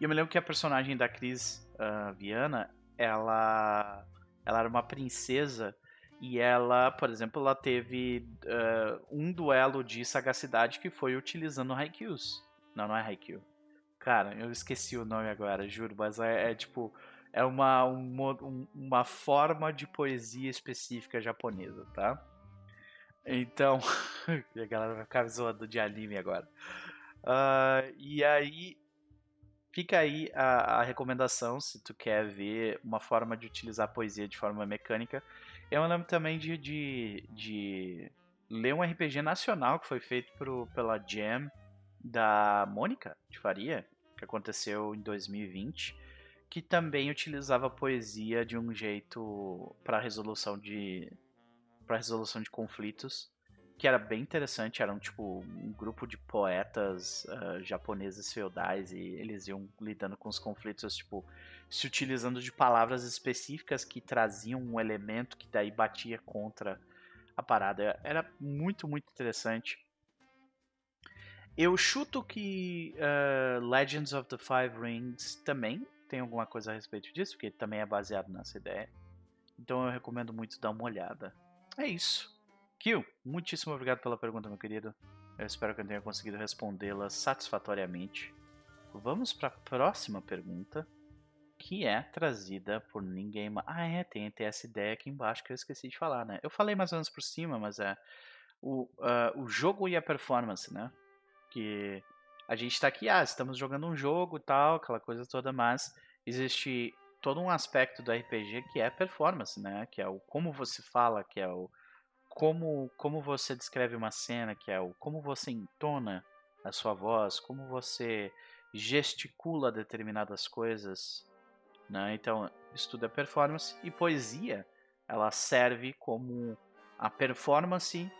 Speaker 1: E eu me lembro que a personagem da Cris uh, Viana, ela, ela era uma princesa e ela, por exemplo, ela teve uh, um duelo de sagacidade que foi utilizando Haikyuus. Não, não é Haikyuu. Cara, eu esqueci o nome agora, juro, mas é, é tipo. É uma, uma, uma forma de poesia específica japonesa, tá? Então. [laughs] a galera vai ficar zoando de anime agora. Uh, e aí. Fica aí a, a recomendação se tu quer ver uma forma de utilizar a poesia de forma mecânica eu lembro também de, de, de ler um RPG nacional que foi feito pro, pela Jam da Mônica de Faria, que aconteceu em 2020, que também utilizava poesia de um jeito para resolução de para resolução de conflitos, que era bem interessante, eram tipo um grupo de poetas uh, japoneses feudais e eles iam lidando com os conflitos tipo se utilizando de palavras específicas que traziam um elemento que daí batia contra a parada. Era muito, muito interessante. Eu chuto que uh, Legends of the Five Rings também tem alguma coisa a respeito disso, porque também é baseado nessa ideia. Então eu recomendo muito dar uma olhada. É isso. Kill, muitíssimo obrigado pela pergunta, meu querido. Eu espero que eu tenha conseguido respondê-la satisfatoriamente. Vamos para a próxima pergunta que é trazida por ninguém mais. Ah, é, tem, tem essa ideia aqui embaixo que eu esqueci de falar, né? Eu falei mais ou menos por cima, mas é o, uh, o jogo e a performance, né? Que a gente está aqui, ah, estamos jogando um jogo e tal, aquela coisa toda, mas existe todo um aspecto do RPG que é performance, né? Que é o como você fala, que é o como, como você descreve uma cena, que é o como você entona a sua voz, como você gesticula determinadas coisas, né? Então, estuda performance e poesia, ela serve como a performance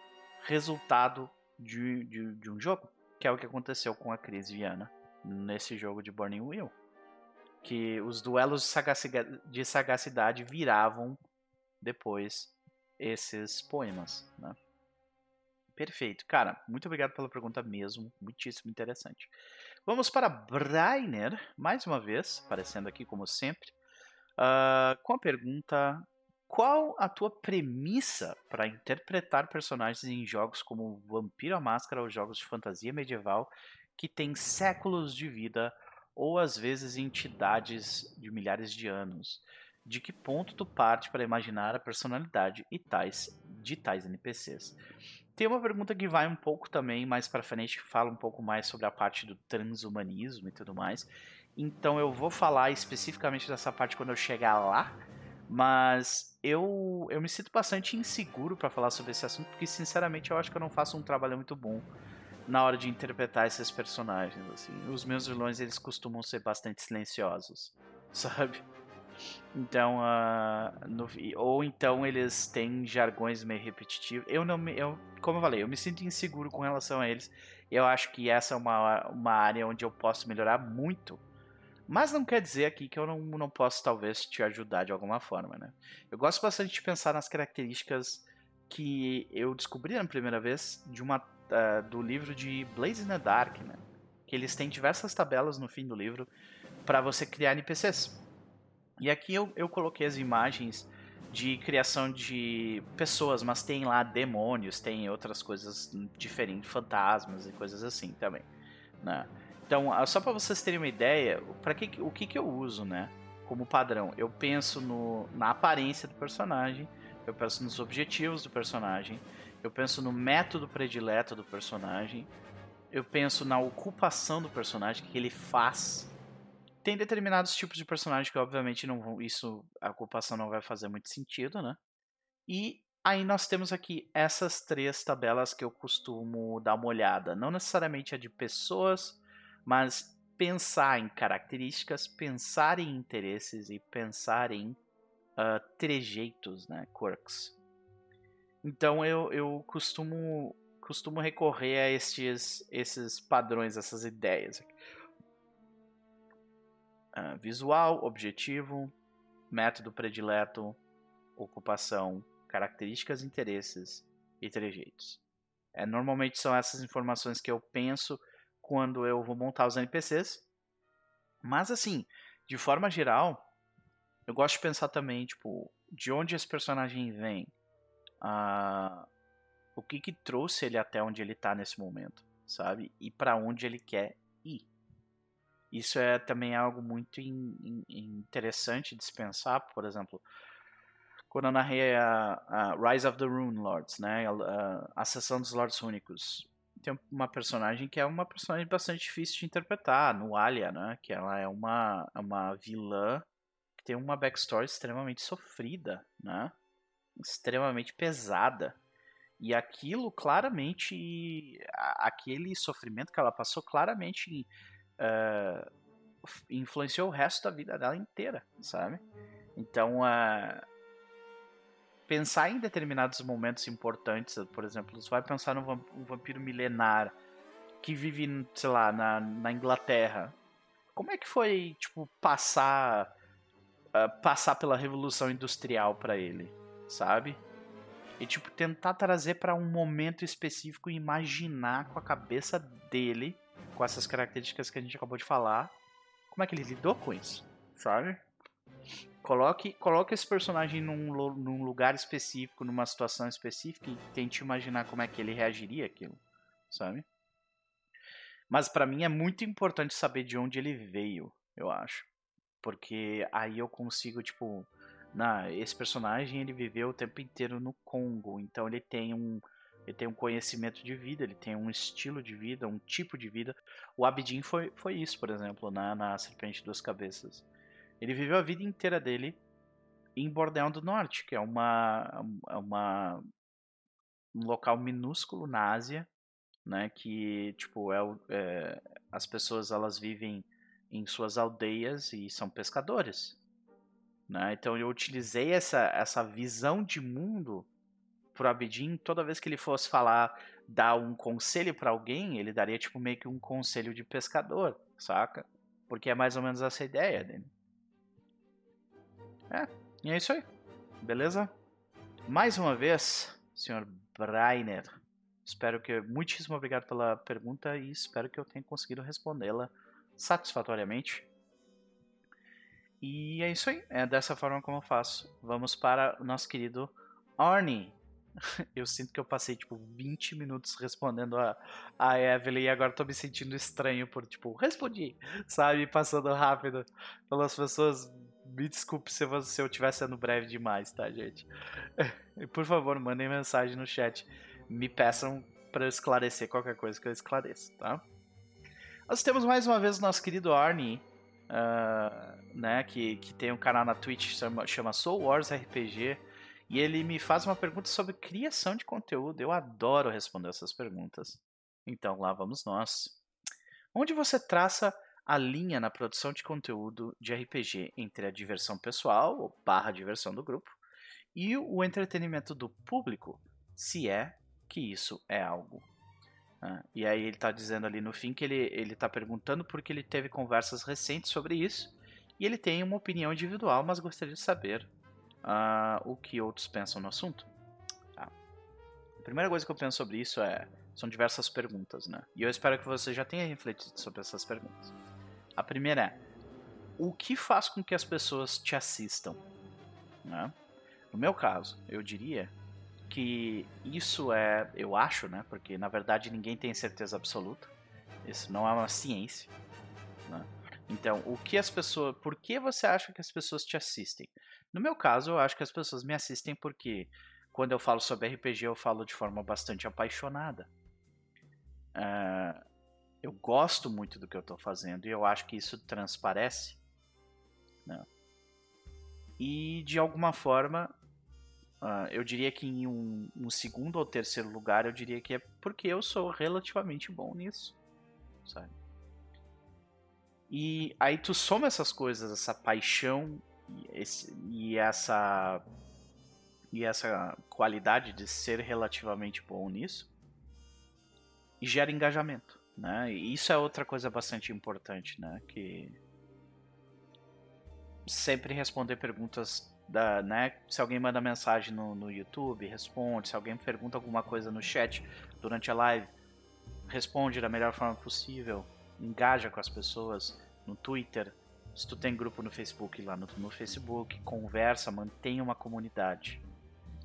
Speaker 1: resultado de, de, de, um jogo, que é o que aconteceu com a Cris Viana nesse jogo de Burning Wheel. Que os duelos de sagacidade viravam depois esses poemas. Né? Perfeito. Cara, muito obrigado pela pergunta mesmo. Muitíssimo interessante. Vamos para Brainer, mais uma vez, aparecendo aqui como sempre, uh, com a pergunta: Qual a tua premissa para interpretar personagens em jogos como Vampiro à Máscara ou jogos de fantasia medieval que têm séculos de vida ou às vezes entidades de milhares de anos? De que ponto tu parte para imaginar a personalidade e tais de tais NPCs? Tem uma pergunta que vai um pouco também mais para frente, que fala um pouco mais sobre a parte do transhumanismo e tudo mais. Então eu vou falar especificamente dessa parte quando eu chegar lá. Mas eu, eu me sinto bastante inseguro para falar sobre esse assunto, porque sinceramente eu acho que eu não faço um trabalho muito bom na hora de interpretar esses personagens. Assim. Os meus vilões eles costumam ser bastante silenciosos, [laughs] sabe? Então, uh, no, ou então eles têm jargões meio repetitivos. Eu não me, eu, como eu falei, eu me sinto inseguro com relação a eles. Eu acho que essa é uma, uma área onde eu posso melhorar muito mas não quer dizer aqui que eu não, não posso, talvez, te ajudar de alguma forma, né? Eu gosto bastante de pensar nas características que eu descobri na primeira vez de uma, uh, do livro de Blaze in the Dark, né? Que eles têm diversas tabelas no fim do livro para você criar NPCs. E aqui eu, eu coloquei as imagens de criação de pessoas, mas tem lá demônios, tem outras coisas diferentes, fantasmas e coisas assim também, né? Então, ah, só para vocês terem uma ideia, para que o que, que eu uso, né? Como padrão, eu penso no, na aparência do personagem, eu penso nos objetivos do personagem, eu penso no método predileto do personagem, eu penso na ocupação do personagem, o que ele faz. Tem determinados tipos de personagem que obviamente não vão, isso a ocupação não vai fazer muito sentido, né? E aí nós temos aqui essas três tabelas que eu costumo dar uma olhada, não necessariamente a de pessoas mas pensar em características, pensar em interesses e pensar em uh, trejeitos, né, quirks. Então eu, eu costumo, costumo recorrer a estes, esses padrões, essas ideias. Uh, visual, objetivo, método predileto, ocupação, características, interesses e trejeitos. É, normalmente são essas informações que eu penso quando eu vou montar os NPCs. Mas assim, de forma geral, eu gosto de pensar também, tipo, de onde esse personagem vem. O que que trouxe ele até onde ele tá nesse momento, sabe? E para onde ele quer ir. Isso é também algo muito in, in, interessante de se pensar, por exemplo, quando eu narrei a, a Rise of the Rune Lords, né, a, a, dos Lords Únicos, tem uma personagem que é uma personagem bastante difícil de interpretar, no Alia, né? Que ela é uma, uma vilã que tem uma backstory extremamente sofrida, né? Extremamente pesada. E aquilo claramente. Aquele sofrimento que ela passou claramente uh, influenciou o resto da vida dela inteira, sabe? Então, uh, pensar em determinados momentos importantes, por exemplo, você vai pensar num vampiro milenar que vive, sei lá, na, na Inglaterra. Como é que foi, tipo, passar uh, passar pela revolução industrial para ele, sabe? E tipo tentar trazer para um momento específico e imaginar com a cabeça dele, com essas características que a gente acabou de falar, como é que ele lidou com isso, sabe? Coloque, coloque esse personagem num, num lugar específico, numa situação específica e tente imaginar como é que ele reagiria aquilo, sabe? Mas para mim é muito importante saber de onde ele veio, eu acho. Porque aí eu consigo, tipo, na, esse personagem ele viveu o tempo inteiro no Congo, então ele tem um ele tem um conhecimento de vida, ele tem um estilo de vida, um tipo de vida. O Abidin foi, foi isso, por exemplo, na, na Serpente Duas Cabeças. Ele viveu a vida inteira dele em Bordel do Norte, que é uma, é uma um local minúsculo na Ásia, né, que tipo é, é, as pessoas elas vivem em suas aldeias e são pescadores, né? Então eu utilizei essa essa visão de mundo pro Abedin toda vez que ele fosse falar dar um conselho para alguém, ele daria tipo meio que um conselho de pescador, saca? Porque é mais ou menos essa ideia dele. É, e é isso aí. Beleza? Mais uma vez, senhor Brainer. Espero que. Muitíssimo obrigado pela pergunta e espero que eu tenha conseguido respondê-la satisfatoriamente. E é isso aí. É dessa forma como eu faço. Vamos para o nosso querido Arnie. [laughs] Eu sinto que eu passei, tipo, 20 minutos respondendo a, a Evelyn e agora tô me sentindo estranho por, tipo, respondi, sabe? Passando rápido pelas pessoas me desculpe se, eu, se eu estiver sendo breve demais, tá, gente? [laughs] Por favor, mandem mensagem no chat. Me peçam para esclarecer qualquer coisa que eu esclareça, tá? Nós temos mais uma vez o nosso querido Arnie, uh, né, que, que tem um canal na Twitch chama, chama Soul Wars RPG, e ele me faz uma pergunta sobre criação de conteúdo. Eu adoro responder essas perguntas. Então lá vamos nós. Onde você traça a linha na produção de conteúdo de RPG entre a diversão pessoal, ou barra diversão do grupo, e o entretenimento do público, se é que isso é algo. Ah, e aí ele está dizendo ali no fim que ele está perguntando porque ele teve conversas recentes sobre isso e ele tem uma opinião individual, mas gostaria de saber uh, o que outros pensam no assunto. Tá. A primeira coisa que eu penso sobre isso é são diversas perguntas, né? E eu espero que você já tenha refletido sobre essas perguntas. A primeira é: o que faz com que as pessoas te assistam? Né? No meu caso, eu diria que isso é, eu acho, né? Porque na verdade ninguém tem certeza absoluta. Isso não é uma ciência. Né? Então, o que as pessoas, por que você acha que as pessoas te assistem? No meu caso, eu acho que as pessoas me assistem porque quando eu falo sobre RPG, eu falo de forma bastante apaixonada. Uh, eu gosto muito do que eu estou fazendo e eu acho que isso transparece. Né? E de alguma forma, uh, eu diria que em um, um, segundo ou terceiro lugar, eu diria que é porque eu sou relativamente bom nisso, sabe? E aí tu soma essas coisas, essa paixão e, esse, e essa e essa qualidade de ser relativamente bom nisso e gera engajamento. Né? E isso é outra coisa bastante importante, né? Que sempre responder perguntas da, né? Se alguém manda mensagem no, no YouTube, responde. Se alguém pergunta alguma coisa no chat durante a live, responde da melhor forma possível. Engaja com as pessoas no Twitter. Se tu tem grupo no Facebook, lá no, no Facebook, conversa, mantenha uma comunidade.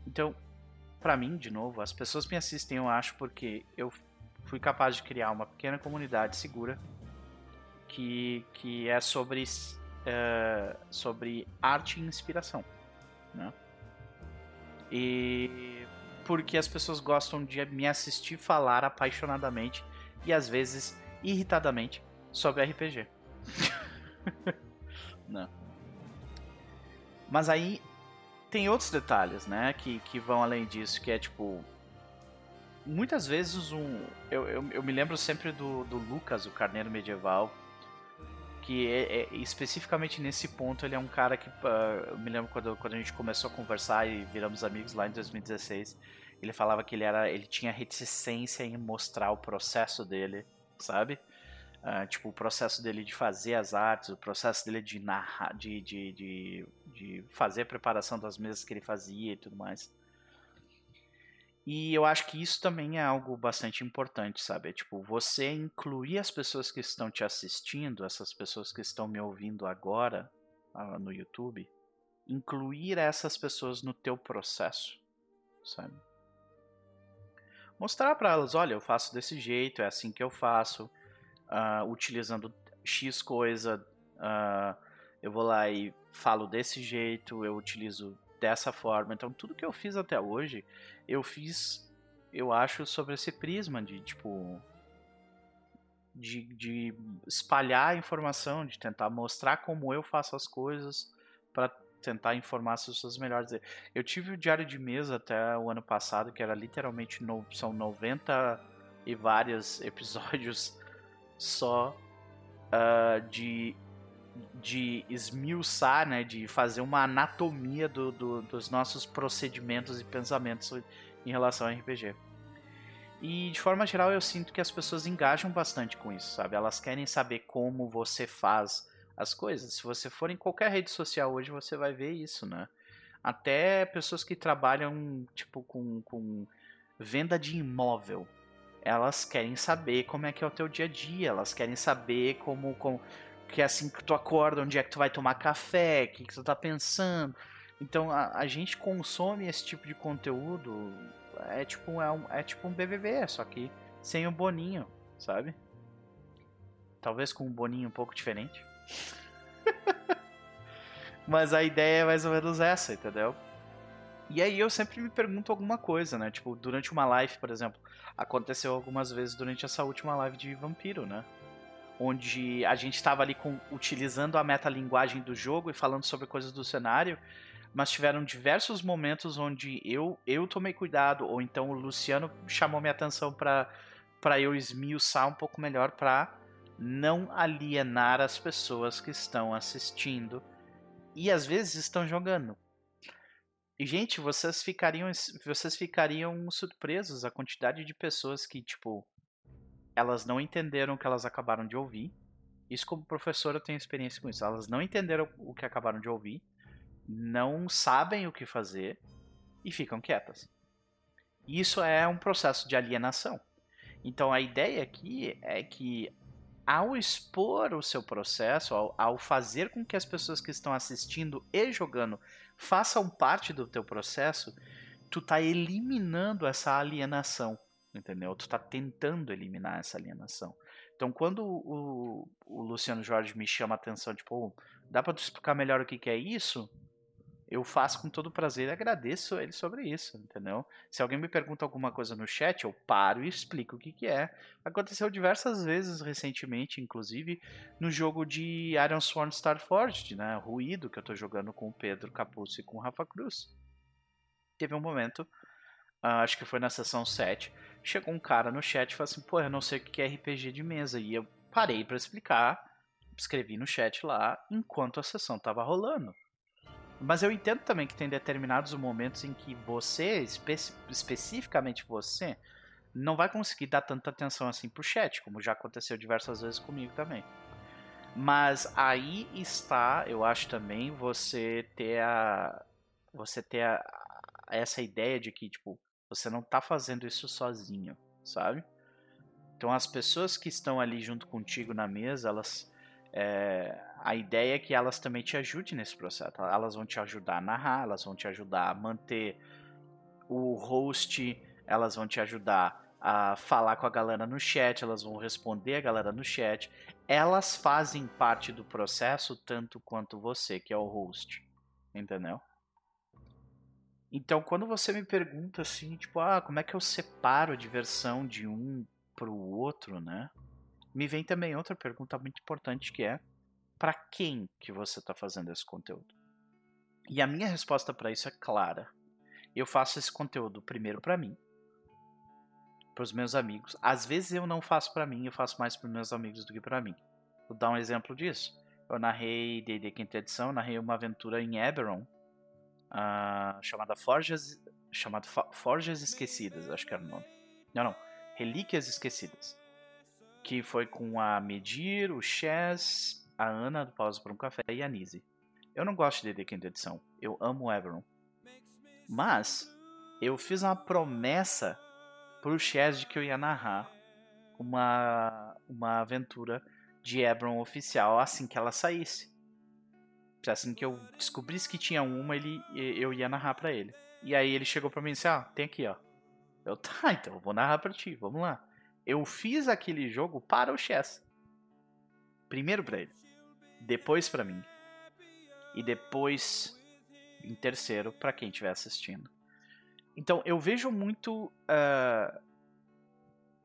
Speaker 1: Então, para mim, de novo, as pessoas me assistem, eu acho, porque eu fui capaz de criar uma pequena comunidade segura que, que é sobre, uh, sobre arte e inspiração. Né? E porque as pessoas gostam de me assistir falar apaixonadamente e às vezes irritadamente sobre RPG. [laughs] Não. Mas aí tem outros detalhes, né, que, que vão além disso, que é tipo muitas vezes um. Eu, eu, eu, me lembro sempre do, do Lucas, o carneiro medieval. Que é, é, especificamente nesse ponto ele é um cara que. Uh, eu me lembro quando, quando a gente começou a conversar e viramos amigos lá em 2016. Ele falava que ele era. ele tinha reticência em mostrar o processo dele, sabe? Uh, tipo, o processo dele de fazer as artes, o processo dele de narrar, de, de, de, de fazer a preparação das mesas que ele fazia e tudo mais. E eu acho que isso também é algo bastante importante, sabe? É, tipo, você incluir as pessoas que estão te assistindo, essas pessoas que estão me ouvindo agora uh, no YouTube, incluir essas pessoas no teu processo, sabe? Mostrar para elas, olha, eu faço desse jeito, é assim que eu faço, uh, utilizando X coisa, uh, eu vou lá e falo desse jeito, eu utilizo dessa forma. Então, tudo que eu fiz até hoje, eu fiz, eu acho, sobre esse prisma de, tipo, de, de espalhar a informação, de tentar mostrar como eu faço as coisas para tentar informar as pessoas melhores. Eu tive o diário de mesa até o ano passado, que era literalmente no, são 90 e vários [laughs] episódios só uh, de de esmiuçar, né, de fazer uma anatomia do, do, dos nossos procedimentos e pensamentos em relação ao RPG. E de forma geral eu sinto que as pessoas engajam bastante com isso, sabe? Elas querem saber como você faz as coisas. Se você for em qualquer rede social hoje, você vai ver isso, né? Até pessoas que trabalham tipo com, com venda de imóvel, elas querem saber como é que é o teu dia a dia, elas querem saber como, como que é assim que tu acorda, onde é que tu vai tomar café, o que, que tu tá pensando. Então a, a, gente consome esse tipo de conteúdo, é tipo, é, um, é tipo um BBB, só que sem o boninho, sabe? Talvez com um boninho um pouco diferente. [laughs] Mas a ideia é mais ou menos essa, entendeu? E aí eu sempre me pergunto alguma coisa, né? Tipo, durante uma live, por exemplo, aconteceu algumas vezes durante essa última live de vampiro, né? onde a gente estava ali com, utilizando a metalinguagem do jogo e falando sobre coisas do cenário, mas tiveram diversos momentos onde eu, eu tomei cuidado, ou então o Luciano chamou minha atenção para eu esmiuçar um pouco melhor para não alienar as pessoas que estão assistindo e às vezes estão jogando. E, gente, vocês ficariam, vocês ficariam surpresos a quantidade de pessoas que, tipo, elas não entenderam o que elas acabaram de ouvir. Isso, como professora, eu tenho experiência com isso. Elas não entenderam o que acabaram de ouvir, não sabem o que fazer e ficam quietas. Isso é um processo de alienação. Então, a ideia aqui é que, ao expor o seu processo, ao, ao fazer com que as pessoas que estão assistindo e jogando façam parte do teu processo, tu tá eliminando essa alienação, entendeu? Tu tá tentando eliminar essa alienação. Então, quando o, o Luciano Jorge me chama a atenção, tipo, oh, dá para tu explicar melhor o que, que é isso? Eu faço com todo prazer e agradeço ele sobre isso, entendeu? Se alguém me pergunta alguma coisa no chat, eu paro e explico o que, que é. Aconteceu diversas vezes recentemente, inclusive no jogo de Iron Sworn Starforged, né? Ruído, que eu tô jogando com o Pedro Capuzzo e com o Rafa Cruz. Teve um momento, uh, acho que foi na sessão 7, chegou um cara no chat e falou assim: pô, eu não sei o que é RPG de mesa. E eu parei para explicar, escrevi no chat lá, enquanto a sessão tava rolando. Mas eu entendo também que tem determinados momentos em que você, espe especificamente você, não vai conseguir dar tanta atenção assim pro chat, como já aconteceu diversas vezes comigo também. Mas aí está, eu acho também, você ter a. Você ter a, essa ideia de que, tipo, você não tá fazendo isso sozinho, sabe? Então as pessoas que estão ali junto contigo na mesa, elas é, a ideia é que elas também te ajudem nesse processo. Elas vão te ajudar a narrar, elas vão te ajudar a manter o host, elas vão te ajudar a falar com a galera no chat, elas vão responder a galera no chat. Elas fazem parte do processo tanto quanto você, que é o host. Entendeu? Então, quando você me pergunta assim, tipo, ah, como é que eu separo a diversão de um pro outro, né? me vem também outra pergunta muito importante que é para quem que você está fazendo esse conteúdo? E a minha resposta para isso é clara. Eu faço esse conteúdo primeiro para mim, para os meus amigos. Às vezes eu não faço para mim, eu faço mais para meus amigos do que para mim. Vou dar um exemplo disso. Eu narrei D&D quinta edição, narrei uma aventura em Eberron uh, chamada Forjas, chamado Forjas Esquecidas, acho que era o nome. Não, não, Relíquias Esquecidas que foi com a Medir, o Chess, a Ana do Pausa por um Café e a Nise. Eu não gosto de D&D quinta edição, eu amo Everon. Mas eu fiz uma promessa pro Chess de que eu ia narrar uma, uma aventura de Ebron oficial assim que ela saísse. Assim que eu descobrisse que tinha uma, ele, eu ia narrar para ele. E aí ele chegou para mim e disse: Ah, tem aqui, ó. Eu, tá, então eu vou narrar pra ti, vamos lá. Eu fiz aquele jogo para o Chess. Primeiro para ele, depois para mim e depois em terceiro para quem estiver assistindo. Então eu vejo muito, uh,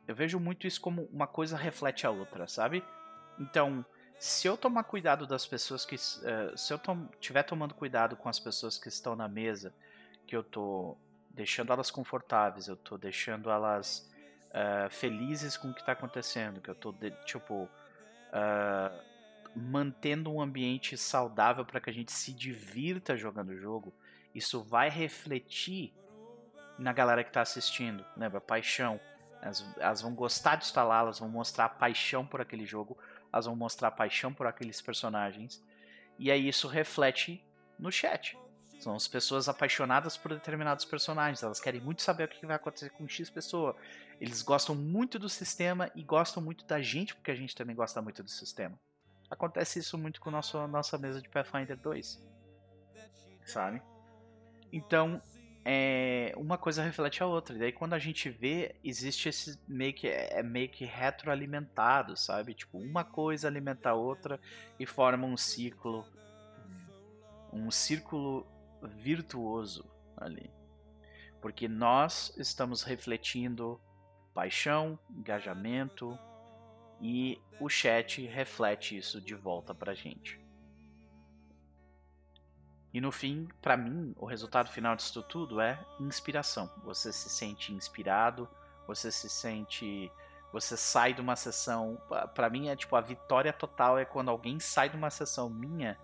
Speaker 1: eu vejo muito isso como uma coisa reflete a outra, sabe? Então se eu tomar cuidado das pessoas que, uh, se eu tiver tomando cuidado com as pessoas que estão na mesa, que eu tô deixando elas confortáveis, eu tô deixando elas uh, felizes com o que está acontecendo, que eu tô de, tipo uh, mantendo um ambiente saudável para que a gente se divirta jogando o jogo, isso vai refletir na galera que está assistindo, lembra? Paixão. Elas, elas, vão gostar de lá, elas vão mostrar paixão por aquele jogo, elas vão mostrar paixão por aqueles personagens. E aí isso reflete no chat. São as pessoas apaixonadas por determinados personagens. Elas querem muito saber o que vai acontecer com X pessoa. Eles gostam muito do sistema e gostam muito da gente, porque a gente também gosta muito do sistema. Acontece isso muito com a nossa, mesa de Pathfinder 2. Sabe? Então, é, uma coisa reflete a outra. E daí quando a gente vê, existe esse meio que é meio que retroalimentado, sabe? Tipo, uma coisa alimenta a outra e forma um ciclo um círculo virtuoso ali. Porque nós estamos refletindo paixão, engajamento e o chat reflete isso de volta pra gente. E no fim, para mim, o resultado final disso tudo é inspiração. Você se sente inspirado, você se sente, você sai de uma sessão, para mim é tipo a vitória total é quando alguém sai de uma sessão minha,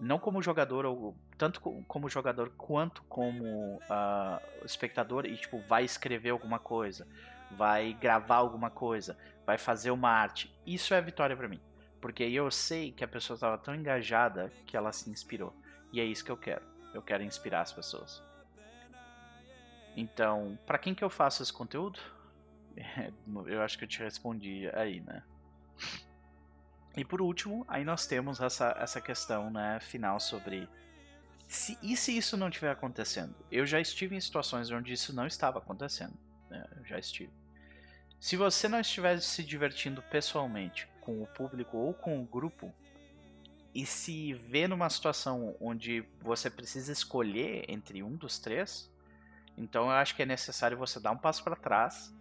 Speaker 1: não como jogador ou tanto como jogador quanto como uh, espectador e tipo vai escrever alguma coisa, vai gravar alguma coisa, vai fazer uma arte. Isso é vitória para mim, porque eu sei que a pessoa estava tão engajada que ela se inspirou. E é isso que eu quero. Eu quero inspirar as pessoas. Então, para quem que eu faço esse conteúdo? [laughs] eu acho que eu te respondi aí, né? E por último, aí nós temos essa, essa questão né, final sobre se, e se isso não estiver acontecendo? Eu já estive em situações onde isso não estava acontecendo. Né? Eu já estive. Se você não estiver se divertindo pessoalmente com o público ou com o grupo, e se vê numa situação onde você precisa escolher entre um dos três, então eu acho que é necessário você dar um passo para trás,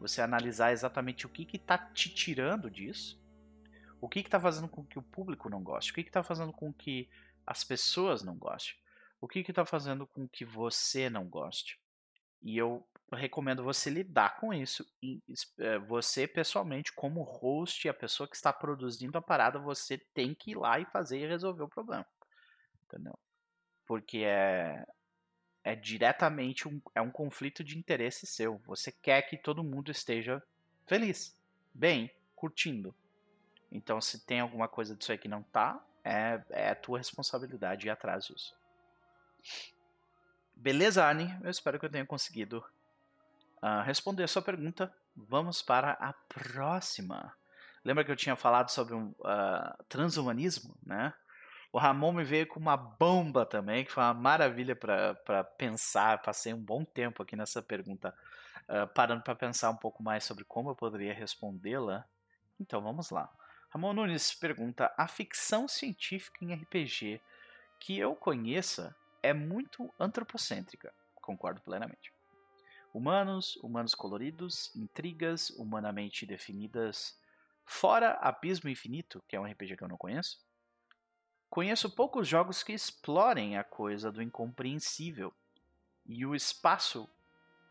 Speaker 1: você analisar exatamente o que está te tirando disso, o que está fazendo com que o público não goste, o que está fazendo com que as pessoas não gostem, o que está fazendo com que você não goste. E eu recomendo você lidar com isso. É, você, pessoalmente, como host a pessoa que está produzindo a parada, você tem que ir lá e fazer e resolver o problema. Entendeu? Porque é, é diretamente um, é um conflito de interesse seu. Você quer que todo mundo esteja feliz, bem, curtindo. Então, se tem alguma coisa disso aí que não tá, é, é a tua responsabilidade ir atrás disso. Beleza, Arne? Eu espero que eu tenha conseguido uh, responder a sua pergunta. Vamos para a próxima. Lembra que eu tinha falado sobre um uh, transhumanismo, né? O Ramon me veio com uma bomba também, que foi uma maravilha para pensar. Passei um bom tempo aqui nessa pergunta, uh, parando para pensar um pouco mais sobre como eu poderia respondê-la. Então vamos lá. Ramon Nunes pergunta: a ficção científica em RPG que eu conheça é muito antropocêntrica. Concordo plenamente. Humanos, humanos coloridos, intrigas humanamente definidas. Fora Abismo Infinito, que é um RPG que eu não conheço, conheço poucos jogos que explorem a coisa do incompreensível e o espaço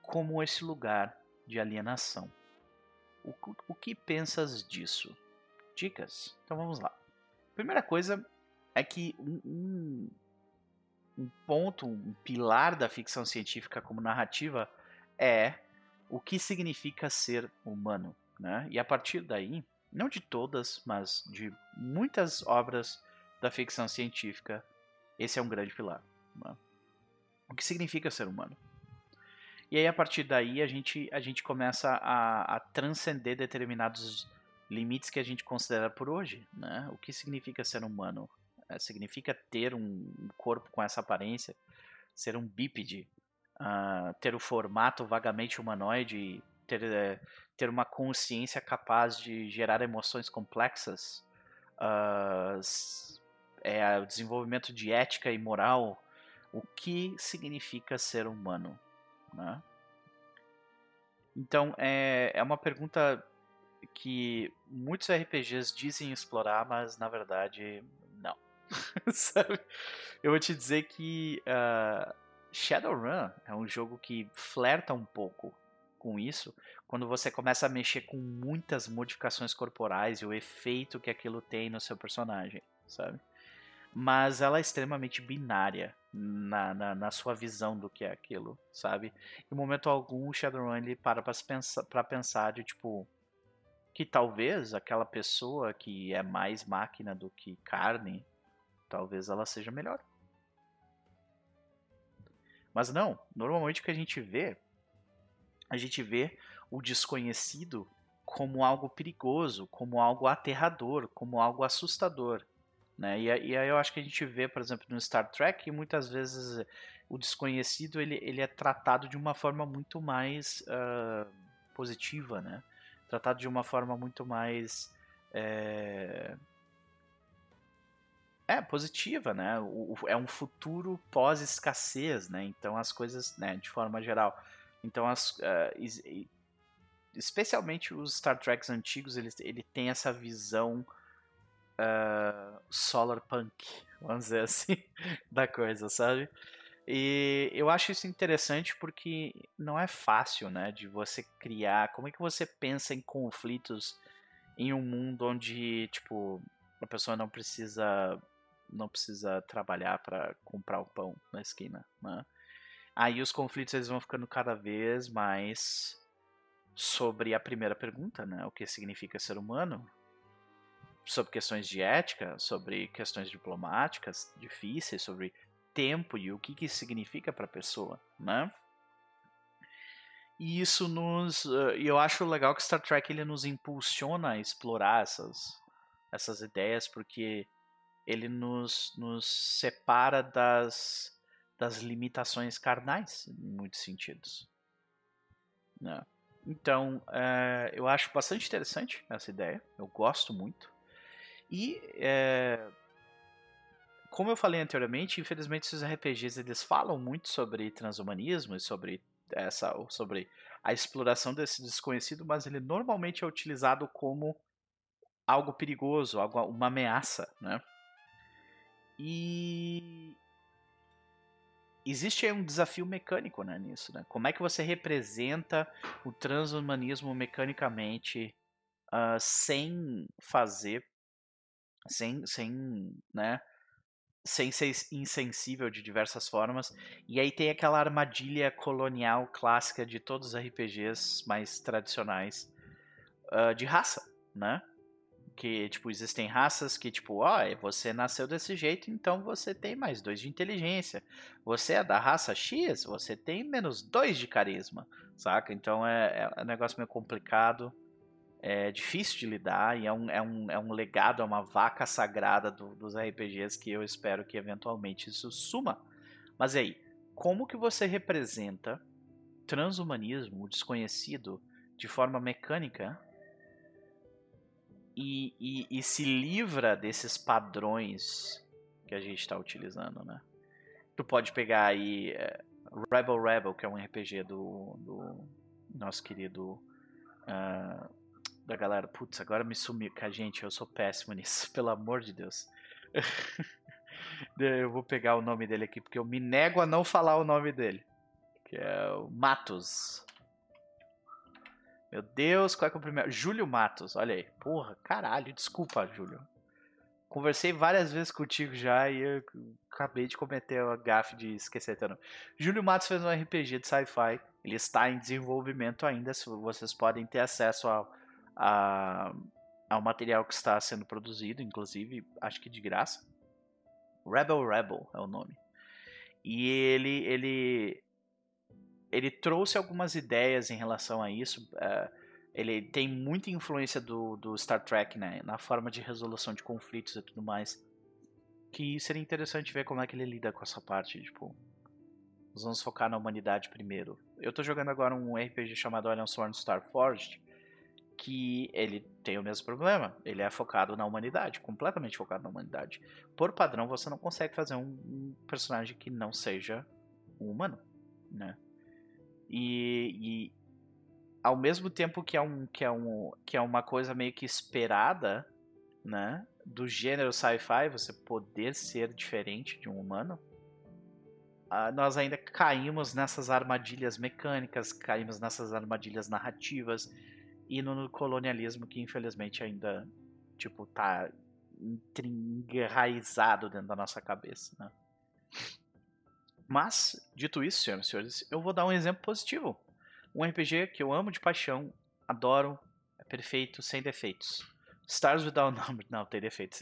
Speaker 1: como esse lugar de alienação. O, o que pensas disso? Dicas? Então vamos lá. Primeira coisa é que um, um, um ponto, um pilar da ficção científica como narrativa é o que significa ser humano. Né? E a partir daí, não de todas, mas de muitas obras da ficção científica, esse é um grande pilar. Né? O que significa ser humano? E aí, a partir daí, a gente, a gente começa a, a transcender determinados limites que a gente considera por hoje. Né? O que significa ser humano? É, significa ter um corpo com essa aparência, ser um bípede, uh, ter o formato vagamente humanoide, ter, uh, ter uma consciência capaz de gerar emoções complexas, uh, é, o desenvolvimento de ética e moral, o que significa ser humano, né? Então é, é uma pergunta que muitos RPGs dizem explorar, mas na verdade não. [laughs] Sabe? Eu vou te dizer que uh, Shadowrun é um jogo que flerta um pouco com isso quando você começa a mexer com muitas modificações corporais e o efeito que aquilo tem no seu personagem, sabe? Mas ela é extremamente binária na, na, na sua visão do que é aquilo, sabe? Em momento algum, o Shadowrun ele para pra pensar, pra pensar de tipo que talvez aquela pessoa que é mais máquina do que carne, talvez ela seja melhor. Mas não, normalmente o que a gente vê, a gente vê o desconhecido como algo perigoso, como algo aterrador, como algo assustador. Né? E, e aí eu acho que a gente vê, por exemplo, no Star Trek, muitas vezes o desconhecido ele, ele é tratado de uma forma muito mais uh, positiva, né? tratado de uma forma muito mais é, é positiva, né? O, é um futuro pós-escassez, né? Então as coisas, né, de forma geral, então as uh, especialmente os Star Treks antigos, ele, ele tem essa visão uh, solar punk, [laughs] vamos dizer assim, [laughs] da coisa, sabe? E eu acho isso interessante porque não é fácil, né, de você criar. Como é que você pensa em conflitos em um mundo onde, tipo, a pessoa não precisa não precisa trabalhar para comprar o pão na esquina, né? Aí os conflitos eles vão ficando cada vez mais sobre a primeira pergunta, né? O que significa ser humano? Sobre questões de ética, sobre questões diplomáticas difíceis, sobre tempo e o que, que significa para a pessoa, né? E isso nos, uh, eu acho legal que Star Trek ele nos impulsiona a explorar essas essas ideias porque ele nos, nos separa das das limitações carnais em muitos sentidos. Né? Então, é, eu acho bastante interessante essa ideia, eu gosto muito. E, é, como eu falei anteriormente, infelizmente esses RPGs eles falam muito sobre transhumanismo e sobre, essa, sobre a exploração desse desconhecido, mas ele normalmente é utilizado como algo perigoso, algo, uma ameaça, né? E, existe um desafio mecânico né, nisso, né? Como é que você representa o transhumanismo mecanicamente uh, sem fazer, sem, sem, né, sem ser insensível de diversas formas. E aí tem aquela armadilha colonial clássica de todos os RPGs mais tradicionais uh, de raça, né? Que, tipo, existem raças que, tipo, ó, oh, você nasceu desse jeito, então você tem mais dois de inteligência. Você é da raça X, você tem menos dois de carisma, saca? Então é, é um negócio meio complicado, é difícil de lidar e é um, é um, é um legado, é uma vaca sagrada do, dos RPGs que eu espero que eventualmente isso suma. Mas aí, como que você representa transhumanismo, o desconhecido, de forma mecânica e, e, e se livra desses padrões que a gente está utilizando, né? Tu pode pegar aí é, Rebel Rebel, que é um RPG do, do nosso querido. Uh, da galera. Putz, agora me sumiu. Que a gente, eu sou péssimo [laughs] nisso, pelo amor de Deus. [laughs] eu vou pegar o nome dele aqui, porque eu me nego a não falar o nome dele. Que é o Matos. Meu Deus, qual é que é o primeiro? Júlio Matos, olha aí. Porra, caralho, desculpa, Júlio. Conversei várias vezes contigo já e eu acabei de cometer a gafe de esquecer teu nome. Júlio Matos fez um RPG de sci-fi. Ele está em desenvolvimento ainda. Vocês podem ter acesso ao, a, ao material que está sendo produzido, inclusive, acho que de graça. Rebel Rebel é o nome. E ele, ele ele trouxe algumas ideias em relação a isso. Uh, ele tem muita influência do, do Star Trek, né? Na forma de resolução de conflitos e tudo mais. Que seria interessante ver como é que ele lida com essa parte, tipo... Nós vamos focar na humanidade primeiro. Eu tô jogando agora um RPG chamado Alien Sworn Starforged, que ele tem o mesmo problema. Ele é focado na humanidade, completamente focado na humanidade. Por padrão, você não consegue fazer um, um personagem que não seja um humano, né? E, e ao mesmo tempo que é, um, que, é um, que é uma coisa meio que esperada, né? Do gênero sci-fi, você poder ser diferente de um humano, uh, nós ainda caímos nessas armadilhas mecânicas, caímos nessas armadilhas narrativas e no colonialismo que infelizmente ainda tipo tá enraizado dentro da nossa cabeça, né? Mas, dito isso, senhoras e senhores, eu vou dar um exemplo positivo. Um RPG que eu amo de paixão, adoro, é perfeito, sem defeitos. Stars Without [laughs] Numbers. Não, tem defeitos.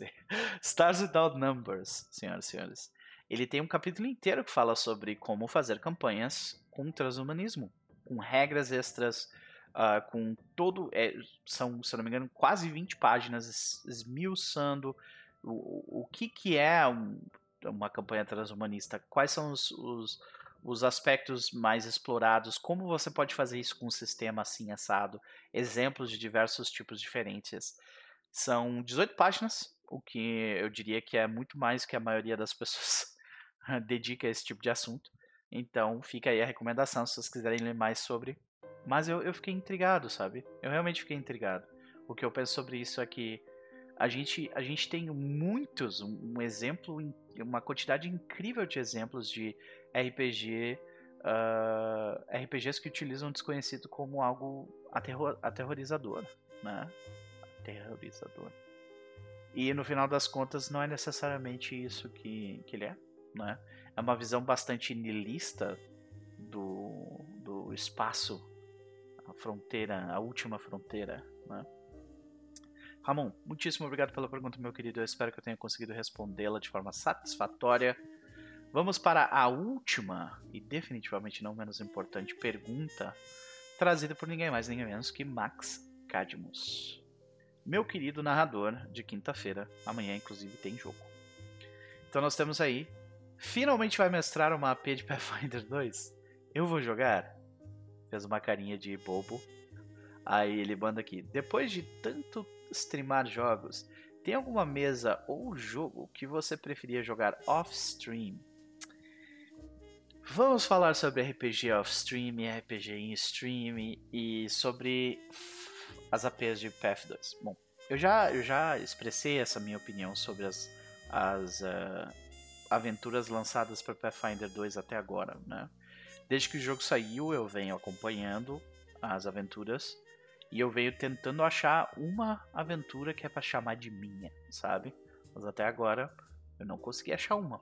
Speaker 1: Stars Without Numbers, senhoras e senhores. Ele tem um capítulo inteiro que fala sobre como fazer campanhas com transhumanismo, com regras extras, uh, com todo. É, são, se eu não me engano, quase 20 páginas esmiuçando o, o que, que é um, uma campanha transhumanista, quais são os, os, os, aspectos mais explorados, como você pode fazer isso com um sistema assim assado, exemplos de diversos tipos diferentes. São 18 páginas, o que eu diria que é muito mais que a maioria das pessoas [laughs] dedica a esse tipo de assunto. Então fica aí a recomendação se vocês quiserem ler mais sobre Mas eu, eu fiquei intrigado, sabe? Eu realmente fiquei intrigado. O que eu penso sobre isso é que a gente, a gente tem muitos, um exemplo, uma quantidade incrível de exemplos de RPG, uh, ah, RPGs que utilizam o desconhecido como algo aterror, aterrorizador, né? Aterrorizador. E no final das contas não é necessariamente isso que, que ele é, né? É uma visão bastante nihilista do, do espaço, a fronteira, a última fronteira, né? Ramon, muitíssimo obrigado pela pergunta, meu querido. Eu espero que eu tenha conseguido respondê-la de forma satisfatória. Vamos para a última e definitivamente não menos importante pergunta, trazida por ninguém mais, ninguém menos que Max Cadmus. Meu querido narrador de quinta-feira, amanhã inclusive tem jogo. Então nós temos aí, finalmente vai mestrar uma AP de Pathfinder 2? Eu vou jogar? Fez uma carinha de bobo. Aí ele manda aqui, depois de tanto streamar jogos, tem alguma mesa ou jogo que você preferia jogar off-stream? Vamos falar sobre RPG off-stream RPG in-stream e sobre as APs de PF2. Bom, eu já, eu já expressei essa minha opinião sobre as, as uh, aventuras lançadas para Pathfinder 2 até agora, né? Desde que o jogo saiu, eu venho acompanhando as aventuras e eu venho tentando achar uma aventura que é para chamar de minha, sabe? Mas até agora eu não consegui achar uma.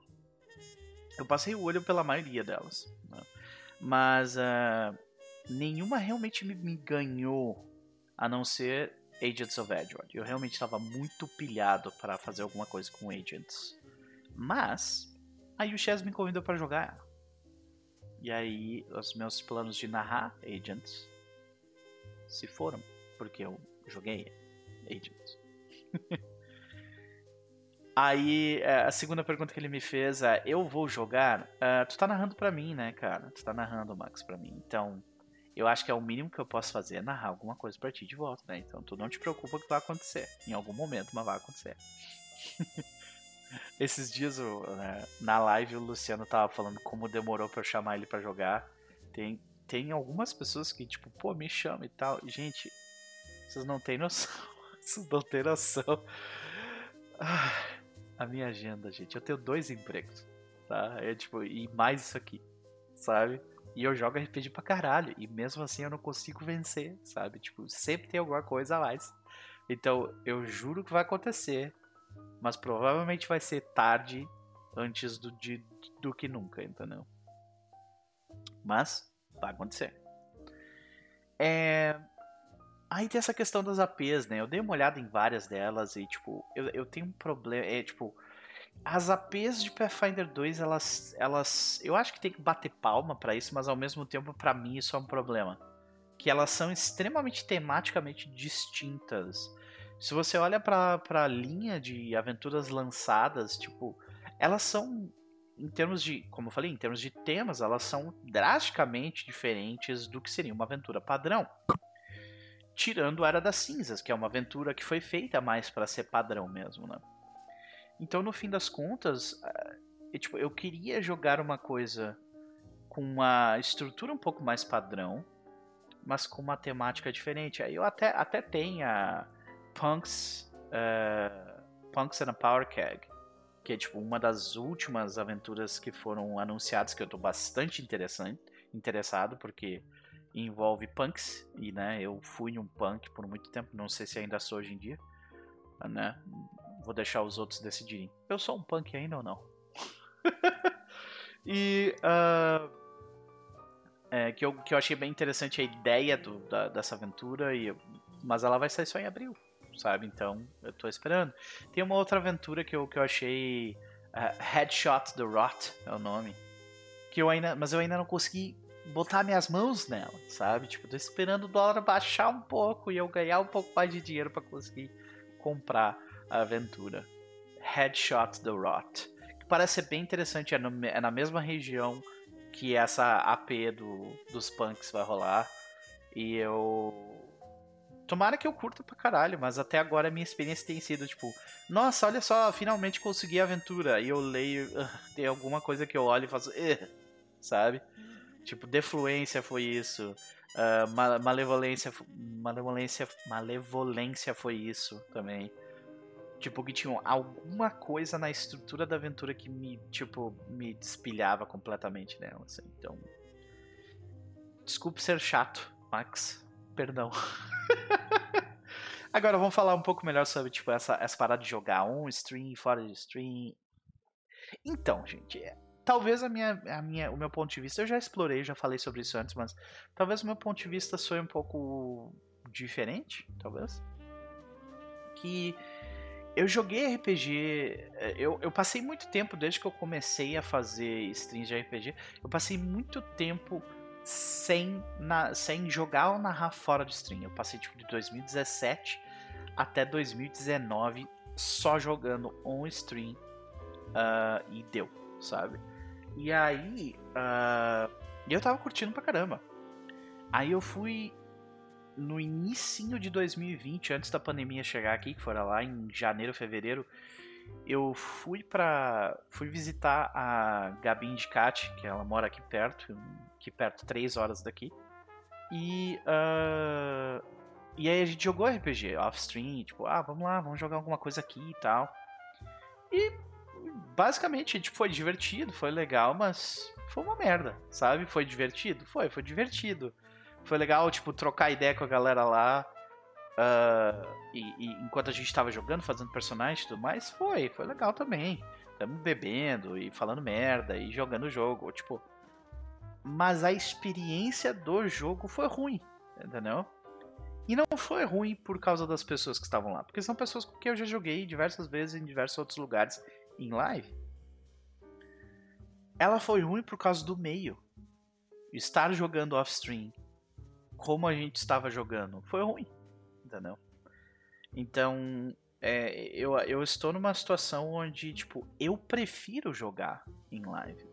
Speaker 1: Eu passei o olho pela maioria delas, né? mas uh, nenhuma realmente me, me, ganhou, a não ser Agents of Edward. Eu realmente estava muito pilhado para fazer alguma coisa com Agents. Mas aí o Chess me convidou para jogar. E aí os meus planos de narrar Agents se foram, porque eu joguei Agents. [laughs] Aí, é, a segunda pergunta que ele me fez é: Eu vou jogar? Uh, tu tá narrando pra mim, né, cara? Tu tá narrando, Max, pra mim. Então, eu acho que é o mínimo que eu posso fazer é narrar alguma coisa pra ti de volta, né? Então, tu não te preocupa que vai acontecer. Em algum momento, mas vai acontecer. [laughs] Esses dias, né, na live, o Luciano tava falando como demorou pra eu chamar ele pra jogar. Tem, tem algumas pessoas que, tipo, pô, me chama e tal. Gente, vocês não têm noção. [laughs] vocês não têm noção. Ah, a minha agenda, gente. Eu tenho dois empregos, tá? É tipo, e mais isso aqui, sabe? E eu jogo RPG pra caralho. E mesmo assim eu não consigo vencer, sabe? Tipo, sempre tem alguma coisa a mais. Então, eu juro que vai acontecer. Mas provavelmente vai ser tarde antes do, de, do que nunca, entendeu? Mas vai acontecer. É... Aí tem essa questão das APs, né? Eu dei uma olhada em várias delas e, tipo, eu, eu tenho um problema. É, tipo, as APs de Pathfinder 2, elas. elas eu acho que tem que bater palma para isso, mas ao mesmo tempo, para mim, isso é um problema. Que elas são extremamente tematicamente distintas. Se você olha pra, a linha de aventuras lançadas, tipo, elas são em termos de, como eu falei, em termos de temas, elas são drasticamente diferentes do que seria uma aventura padrão. Tirando a Era das Cinzas, que é uma aventura que foi feita mais para ser padrão mesmo, né? Então, no fim das contas, eu, tipo, eu queria jogar uma coisa com uma estrutura um pouco mais padrão, mas com uma temática diferente. Aí eu até, até tenho a Punks, uh, Punks and a Power Keg, que é tipo uma das últimas aventuras que foram anunciadas que eu estou bastante interessante, interessado, porque envolve punks e né, eu fui um punk por muito tempo, não sei se ainda sou hoje em dia, né? Vou deixar os outros decidirem. Eu sou um punk ainda ou não? [laughs] e uh, é, que, eu, que eu achei bem interessante a ideia do, da, dessa aventura, e, mas ela vai sair só em abril sabe? Então, eu tô esperando. Tem uma outra aventura que eu, que eu achei. Uh, Headshot the Rot é o nome. Que eu ainda. Mas eu ainda não consegui botar minhas mãos nela, sabe? Tipo, tô esperando o dólar baixar um pouco e eu ganhar um pouco mais de dinheiro para conseguir comprar a aventura. Headshot the Rot. Que parece ser bem interessante, é, no, é na mesma região que essa AP do, dos punks vai rolar. E eu Tomara que eu curta pra caralho, mas até agora a minha experiência tem sido tipo, nossa, olha só, finalmente consegui a aventura. E eu leio, uh, [laughs] tem alguma coisa que eu olho e faço, uh, sabe? Tipo, defluência foi isso. Uh, malevolência, malevolência, malevolência foi isso também. Tipo, que tinha alguma coisa na estrutura da aventura que me, tipo, me despilhava completamente nela, assim. Então, desculpe ser chato, Max. Perdão. [laughs] [laughs] Agora vamos falar um pouco melhor sobre tipo essa, essa parada de jogar um stream, fora de stream. Então, gente, é, talvez a minha, a minha, o meu ponto de vista, eu já explorei, já falei sobre isso antes, mas talvez o meu ponto de vista foi um pouco diferente, talvez. Que eu joguei RPG, é, eu, eu passei muito tempo, desde que eu comecei a fazer streams de RPG, eu passei muito tempo sem, na, sem jogar ou narrar fora de stream. Eu passei tipo de 2017 até 2019 só jogando on stream uh, e deu, sabe? E aí uh, eu tava curtindo pra caramba. Aí eu fui no início de 2020, antes da pandemia chegar aqui, que fora lá em janeiro, fevereiro, eu fui para fui visitar a Gabi Indicati, que ela mora aqui perto, aqui perto, três horas daqui. E uh, e aí a gente jogou RPG off-stream, tipo, ah, vamos lá, vamos jogar alguma coisa aqui e tal. E basicamente, tipo, foi divertido, foi legal, mas foi uma merda, sabe? Foi divertido? Foi, foi divertido. Foi legal, tipo, trocar ideia com a galera lá. Uh, e, e, enquanto a gente tava jogando, fazendo personagens e tudo mais, foi, foi legal também. Tamo bebendo e falando merda e jogando o jogo, tipo. Mas a experiência do jogo foi ruim, entendeu? E não foi ruim por causa das pessoas que estavam lá, porque são pessoas com quem eu já joguei diversas vezes em diversos outros lugares em live. Ela foi ruim por causa do meio. Estar jogando off-stream como a gente estava jogando foi ruim, entendeu? Então, é, eu, eu estou numa situação onde, tipo, eu prefiro jogar em live.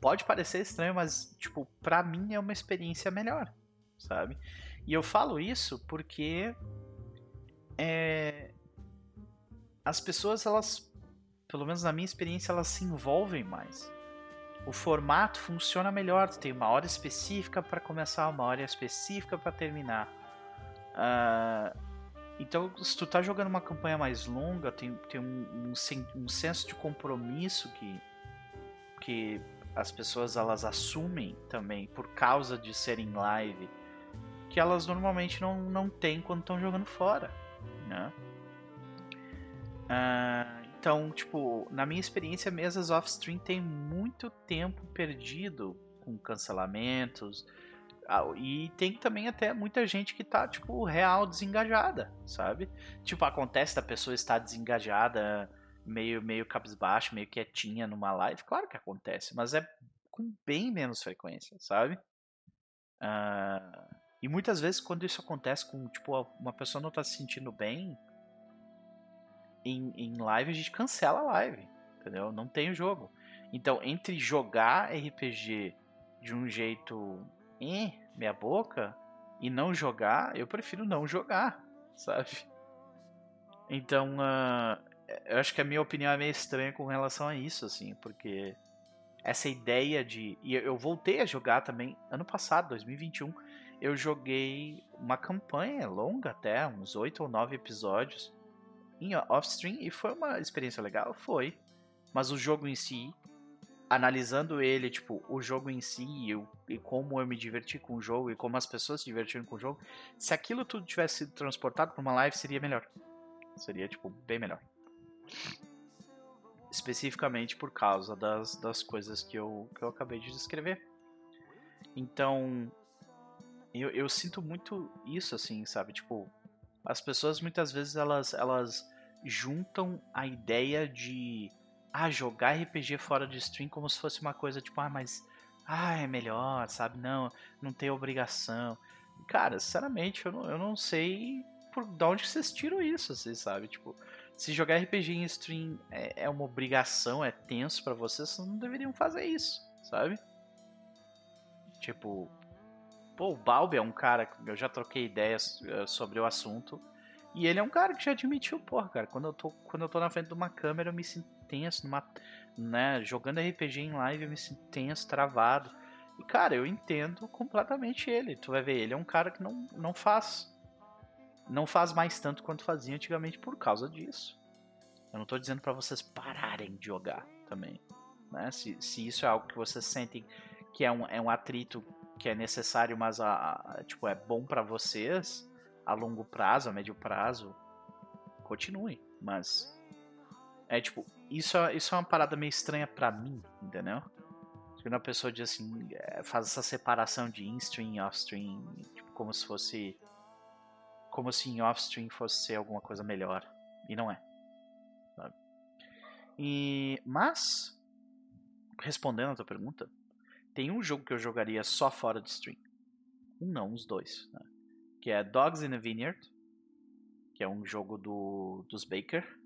Speaker 1: Pode parecer estranho, mas, tipo, pra mim é uma experiência melhor, sabe? E eu falo isso porque é, as pessoas, elas, pelo menos na minha experiência, elas se envolvem mais o formato funciona melhor. Tu tem uma hora específica para começar, uma hora específica para terminar. Uh, então, se tu tá jogando uma campanha mais longa, tem, tem um, um, um, senso de compromisso que, que as pessoas elas assumem também por causa de serem live, que elas normalmente não, não têm quando estão jogando fora. Né? Uh, então, tipo, na minha experiência, mesas off-stream tem muito tempo perdido com cancelamentos. E tem também até muita gente que tá, tipo, real desengajada, sabe? Tipo, acontece da pessoa estar desengajada, meio, meio cabisbaixo, meio quietinha numa live. Claro que acontece, mas é com bem menos frequência, sabe? Uh, e muitas vezes quando isso acontece com, tipo, uma pessoa não tá se sentindo bem, em, em live a gente cancela a live, entendeu? Não tem o jogo. Então, entre jogar RPG de um jeito eh, meia boca e não jogar, eu prefiro não jogar, [laughs] sabe? Então, uh, eu acho que a minha opinião é meio estranha com relação a isso, assim, porque essa ideia de. E eu voltei a jogar também ano passado, 2021. Eu joguei uma campanha longa até, uns 8 ou 9 episódios em off-stream e foi uma experiência legal, foi. Mas o jogo em si, analisando ele, tipo, o jogo em si e, como eu me diverti com o jogo e como as pessoas se divertiram com o jogo, se aquilo tudo tivesse sido transportado para uma live, seria melhor. Seria, tipo, bem melhor. Especificamente por causa das, das coisas que eu, que eu acabei de descrever. Então, eu, eu sinto muito isso, assim, sabe? Tipo, as pessoas muitas vezes elas, elas juntam a ideia de ah, jogar RPG fora de stream como se fosse uma coisa tipo, ah, mas ah, é melhor, sabe? Não, não tem obrigação. Cara, sinceramente, eu não, eu não sei por de onde vocês tiram isso, vocês sabe? Tipo, se jogar RPG em stream é, é uma obrigação, é tenso para vocês, vocês não deveriam fazer isso, sabe? Tipo, pô, o Balbi é um cara que eu já troquei ideias eh, sobre o assunto. E ele é um cara que já admitiu, porra, cara, quando eu tô, quando eu tô na frente de uma câmera, eu me sinto tenso, numa, né? Jogando RPG em live eu me sinto tenso, travado. E, cara, eu entendo completamente ele. Tu vai ver, ele é um cara que não, não faz. Não faz mais tanto quanto fazia antigamente por causa disso. Eu não tô dizendo para vocês pararem de jogar também. Né? Se, se isso é algo que vocês sentem que é um, é um atrito que é necessário, mas a, a tipo, é bom para vocês a longo prazo, a médio prazo, continue. Mas é tipo, isso, é, isso é uma parada meio estranha para mim, entendeu? Quando a pessoa diz assim, é, faz essa separação de in-stream e off-stream, tipo, como se fosse. Como se em off-stream fosse alguma coisa melhor. E não é. Sabe? E, mas, respondendo a tua pergunta, tem um jogo que eu jogaria só fora de stream. Um não, uns dois. Né? Que é Dogs in a Vineyard, que é um jogo do, dos Baker.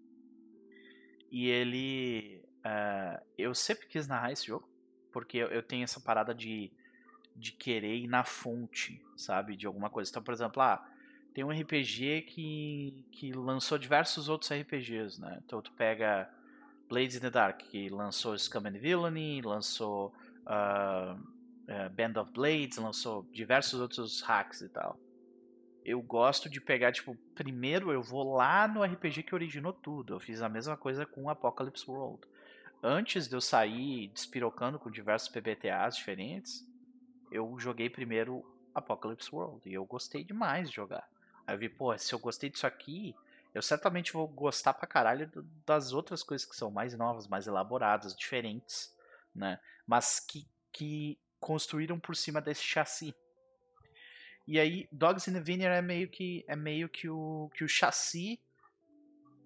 Speaker 1: E ele. Uh, eu sempre quis narrar esse jogo, porque eu, eu, tenho essa parada de, de querer ir na fonte, sabe? De alguma coisa. Então, por exemplo, ah, tem um RPG que, que lançou diversos outros RPGs, né? Então tu pega Blades in the Dark, que lançou Scum and Villainy, lançou uh, uh, Band of Blades, lançou diversos outros hacks e tal. Eu gosto de pegar, tipo, primeiro eu vou lá no RPG que originou tudo. Eu fiz a mesma coisa com Apocalypse World. Antes de eu sair despirocando com diversos PBTAs diferentes, eu joguei primeiro Apocalypse World. E eu gostei demais de jogar. Aí eu vi, pô, se eu gostei disso aqui, eu certamente vou gostar pra caralho das outras coisas que são mais novas, mais elaboradas, diferentes né? Mas que, que construíram por cima desse chassi. E aí, Dogs in the Vineyard é meio que é meio que o que o chassi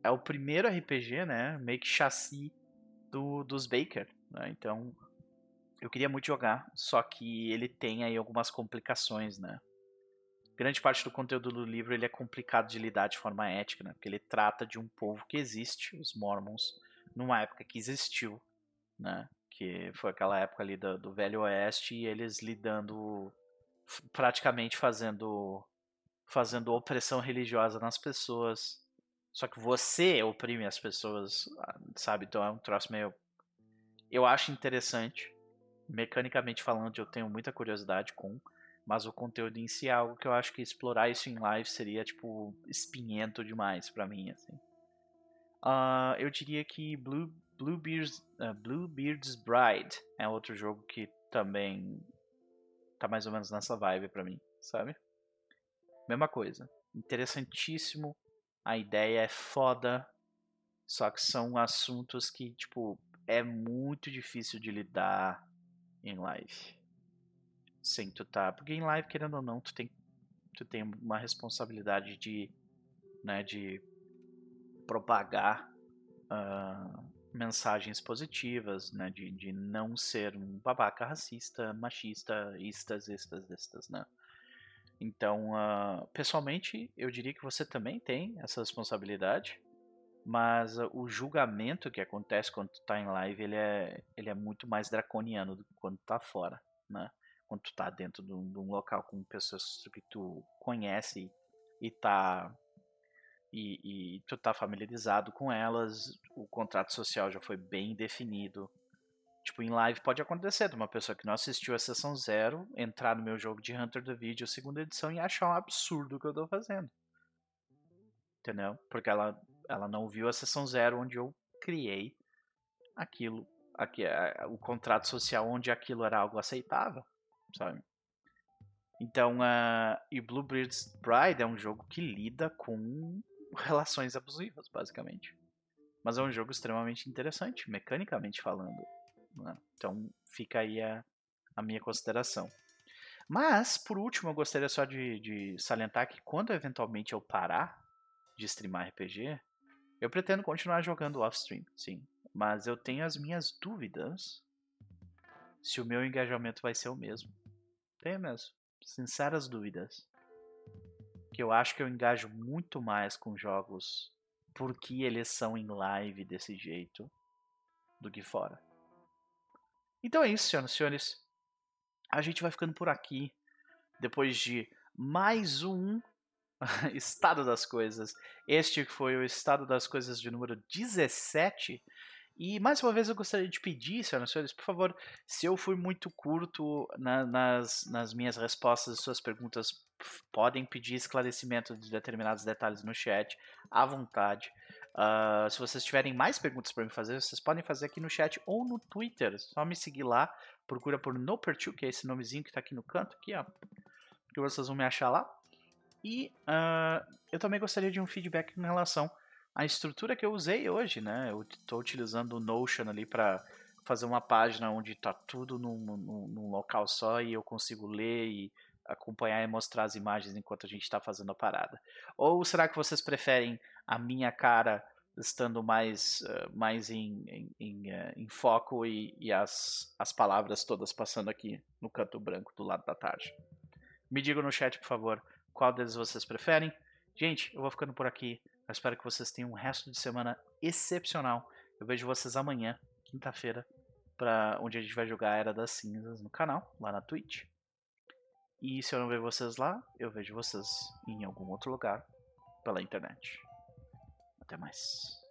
Speaker 1: é o primeiro RPG, né? Meio que chassi do, dos Baker, né? Então, eu queria muito jogar, só que ele tem aí algumas complicações, né? Grande parte do conteúdo do livro ele é complicado de lidar de forma ética, né? Porque ele trata de um povo que existe, os Mormons, numa época que existiu, né? que foi aquela época ali do, do Velho Oeste e eles lidando praticamente fazendo fazendo opressão religiosa nas pessoas. Só que você oprime as pessoas, ah, sabe? Então é um troço meio eu acho interessante. Mecanicamente falando, eu tenho muita curiosidade com, mas o conteúdo em si é algo que eu acho que explorar isso em live seria tipo espinhento demais para mim, assim. Uh, eu diria que Blue Bluebeard's, uh, Bluebeard's Bride é outro jogo que também tá mais ou menos nessa vibe para mim, sabe? Mesma coisa. Interessantíssimo. A ideia é foda. Só que são assuntos que, tipo, é muito difícil de lidar em live. Sem tu tá. Porque em live, querendo ou não, tu tem, tu tem uma responsabilidade de. Né, de propagar uh, mensagens positivas, né, de, de não ser um babaca racista, machista, istas, estas, estas, né. Então, uh, pessoalmente, eu diria que você também tem essa responsabilidade, mas uh, o julgamento que acontece quando tu tá em live, ele é, ele é muito mais draconiano do que quando tu tá fora, né. Quando tu tá dentro de um, de um local com pessoas que tu conhece e tá e, e tu tá familiarizado com elas, o contrato social já foi bem definido. Tipo, em live pode acontecer de uma pessoa que não assistiu a sessão zero entrar no meu jogo de Hunter the Video segunda edição e achar um absurdo o que eu tô fazendo. Entendeu? Porque ela, ela não viu a sessão zero onde eu criei aquilo, aqui, o contrato social onde aquilo era algo aceitável, sabe? Então, uh, e Bluebeard's Bride é um jogo que lida com relações abusivas, basicamente. Mas é um jogo extremamente interessante, mecanicamente falando. Né? Então fica aí a, a minha consideração. Mas, por último, eu gostaria só de, de salientar que quando eventualmente eu parar de streamar RPG, eu pretendo continuar jogando off-stream, sim. Mas eu tenho as minhas dúvidas se o meu engajamento vai ser o mesmo. Tenho mesmo. Sinceras dúvidas que eu acho que eu engajo muito mais com jogos porque eles são em live desse jeito do que fora. Então é isso, senhoras e senhores. A gente vai ficando por aqui depois de mais um [laughs] estado das coisas. Este foi o estado das coisas de número 17 E mais uma vez eu gostaria de pedir, senhoras e senhores, por favor, se eu fui muito curto na, nas, nas minhas respostas às suas perguntas, podem pedir esclarecimento de determinados detalhes no chat, à vontade. Uh, se vocês tiverem mais perguntas para me fazer, vocês podem fazer aqui no chat ou no Twitter. Só me seguir lá, procura por Nopertu, que é esse nomezinho que está aqui no canto, aqui, ó, que vocês vão me achar lá. E uh, eu também gostaria de um feedback em relação a estrutura que eu usei hoje, né? Eu estou utilizando o Notion ali para fazer uma página onde está tudo num, num, num, local só e eu consigo ler e acompanhar e mostrar as imagens enquanto a gente está fazendo a parada. Ou será que vocês preferem a minha cara estando mais, uh, mais em, em, em, uh, em foco e, e, as, as palavras todas passando aqui no canto branco do lado da tarde? Me digam no chat, por favor, qual deles vocês preferem. Gente, eu vou ficando por aqui. Eu espero que vocês tenham um resto de semana excepcional. Eu vejo vocês amanhã, quinta-feira, para onde a gente vai jogar Era das Cinzas no canal, lá na Twitch. E se eu não ver vocês lá, eu vejo vocês em algum outro lugar pela internet. Até mais.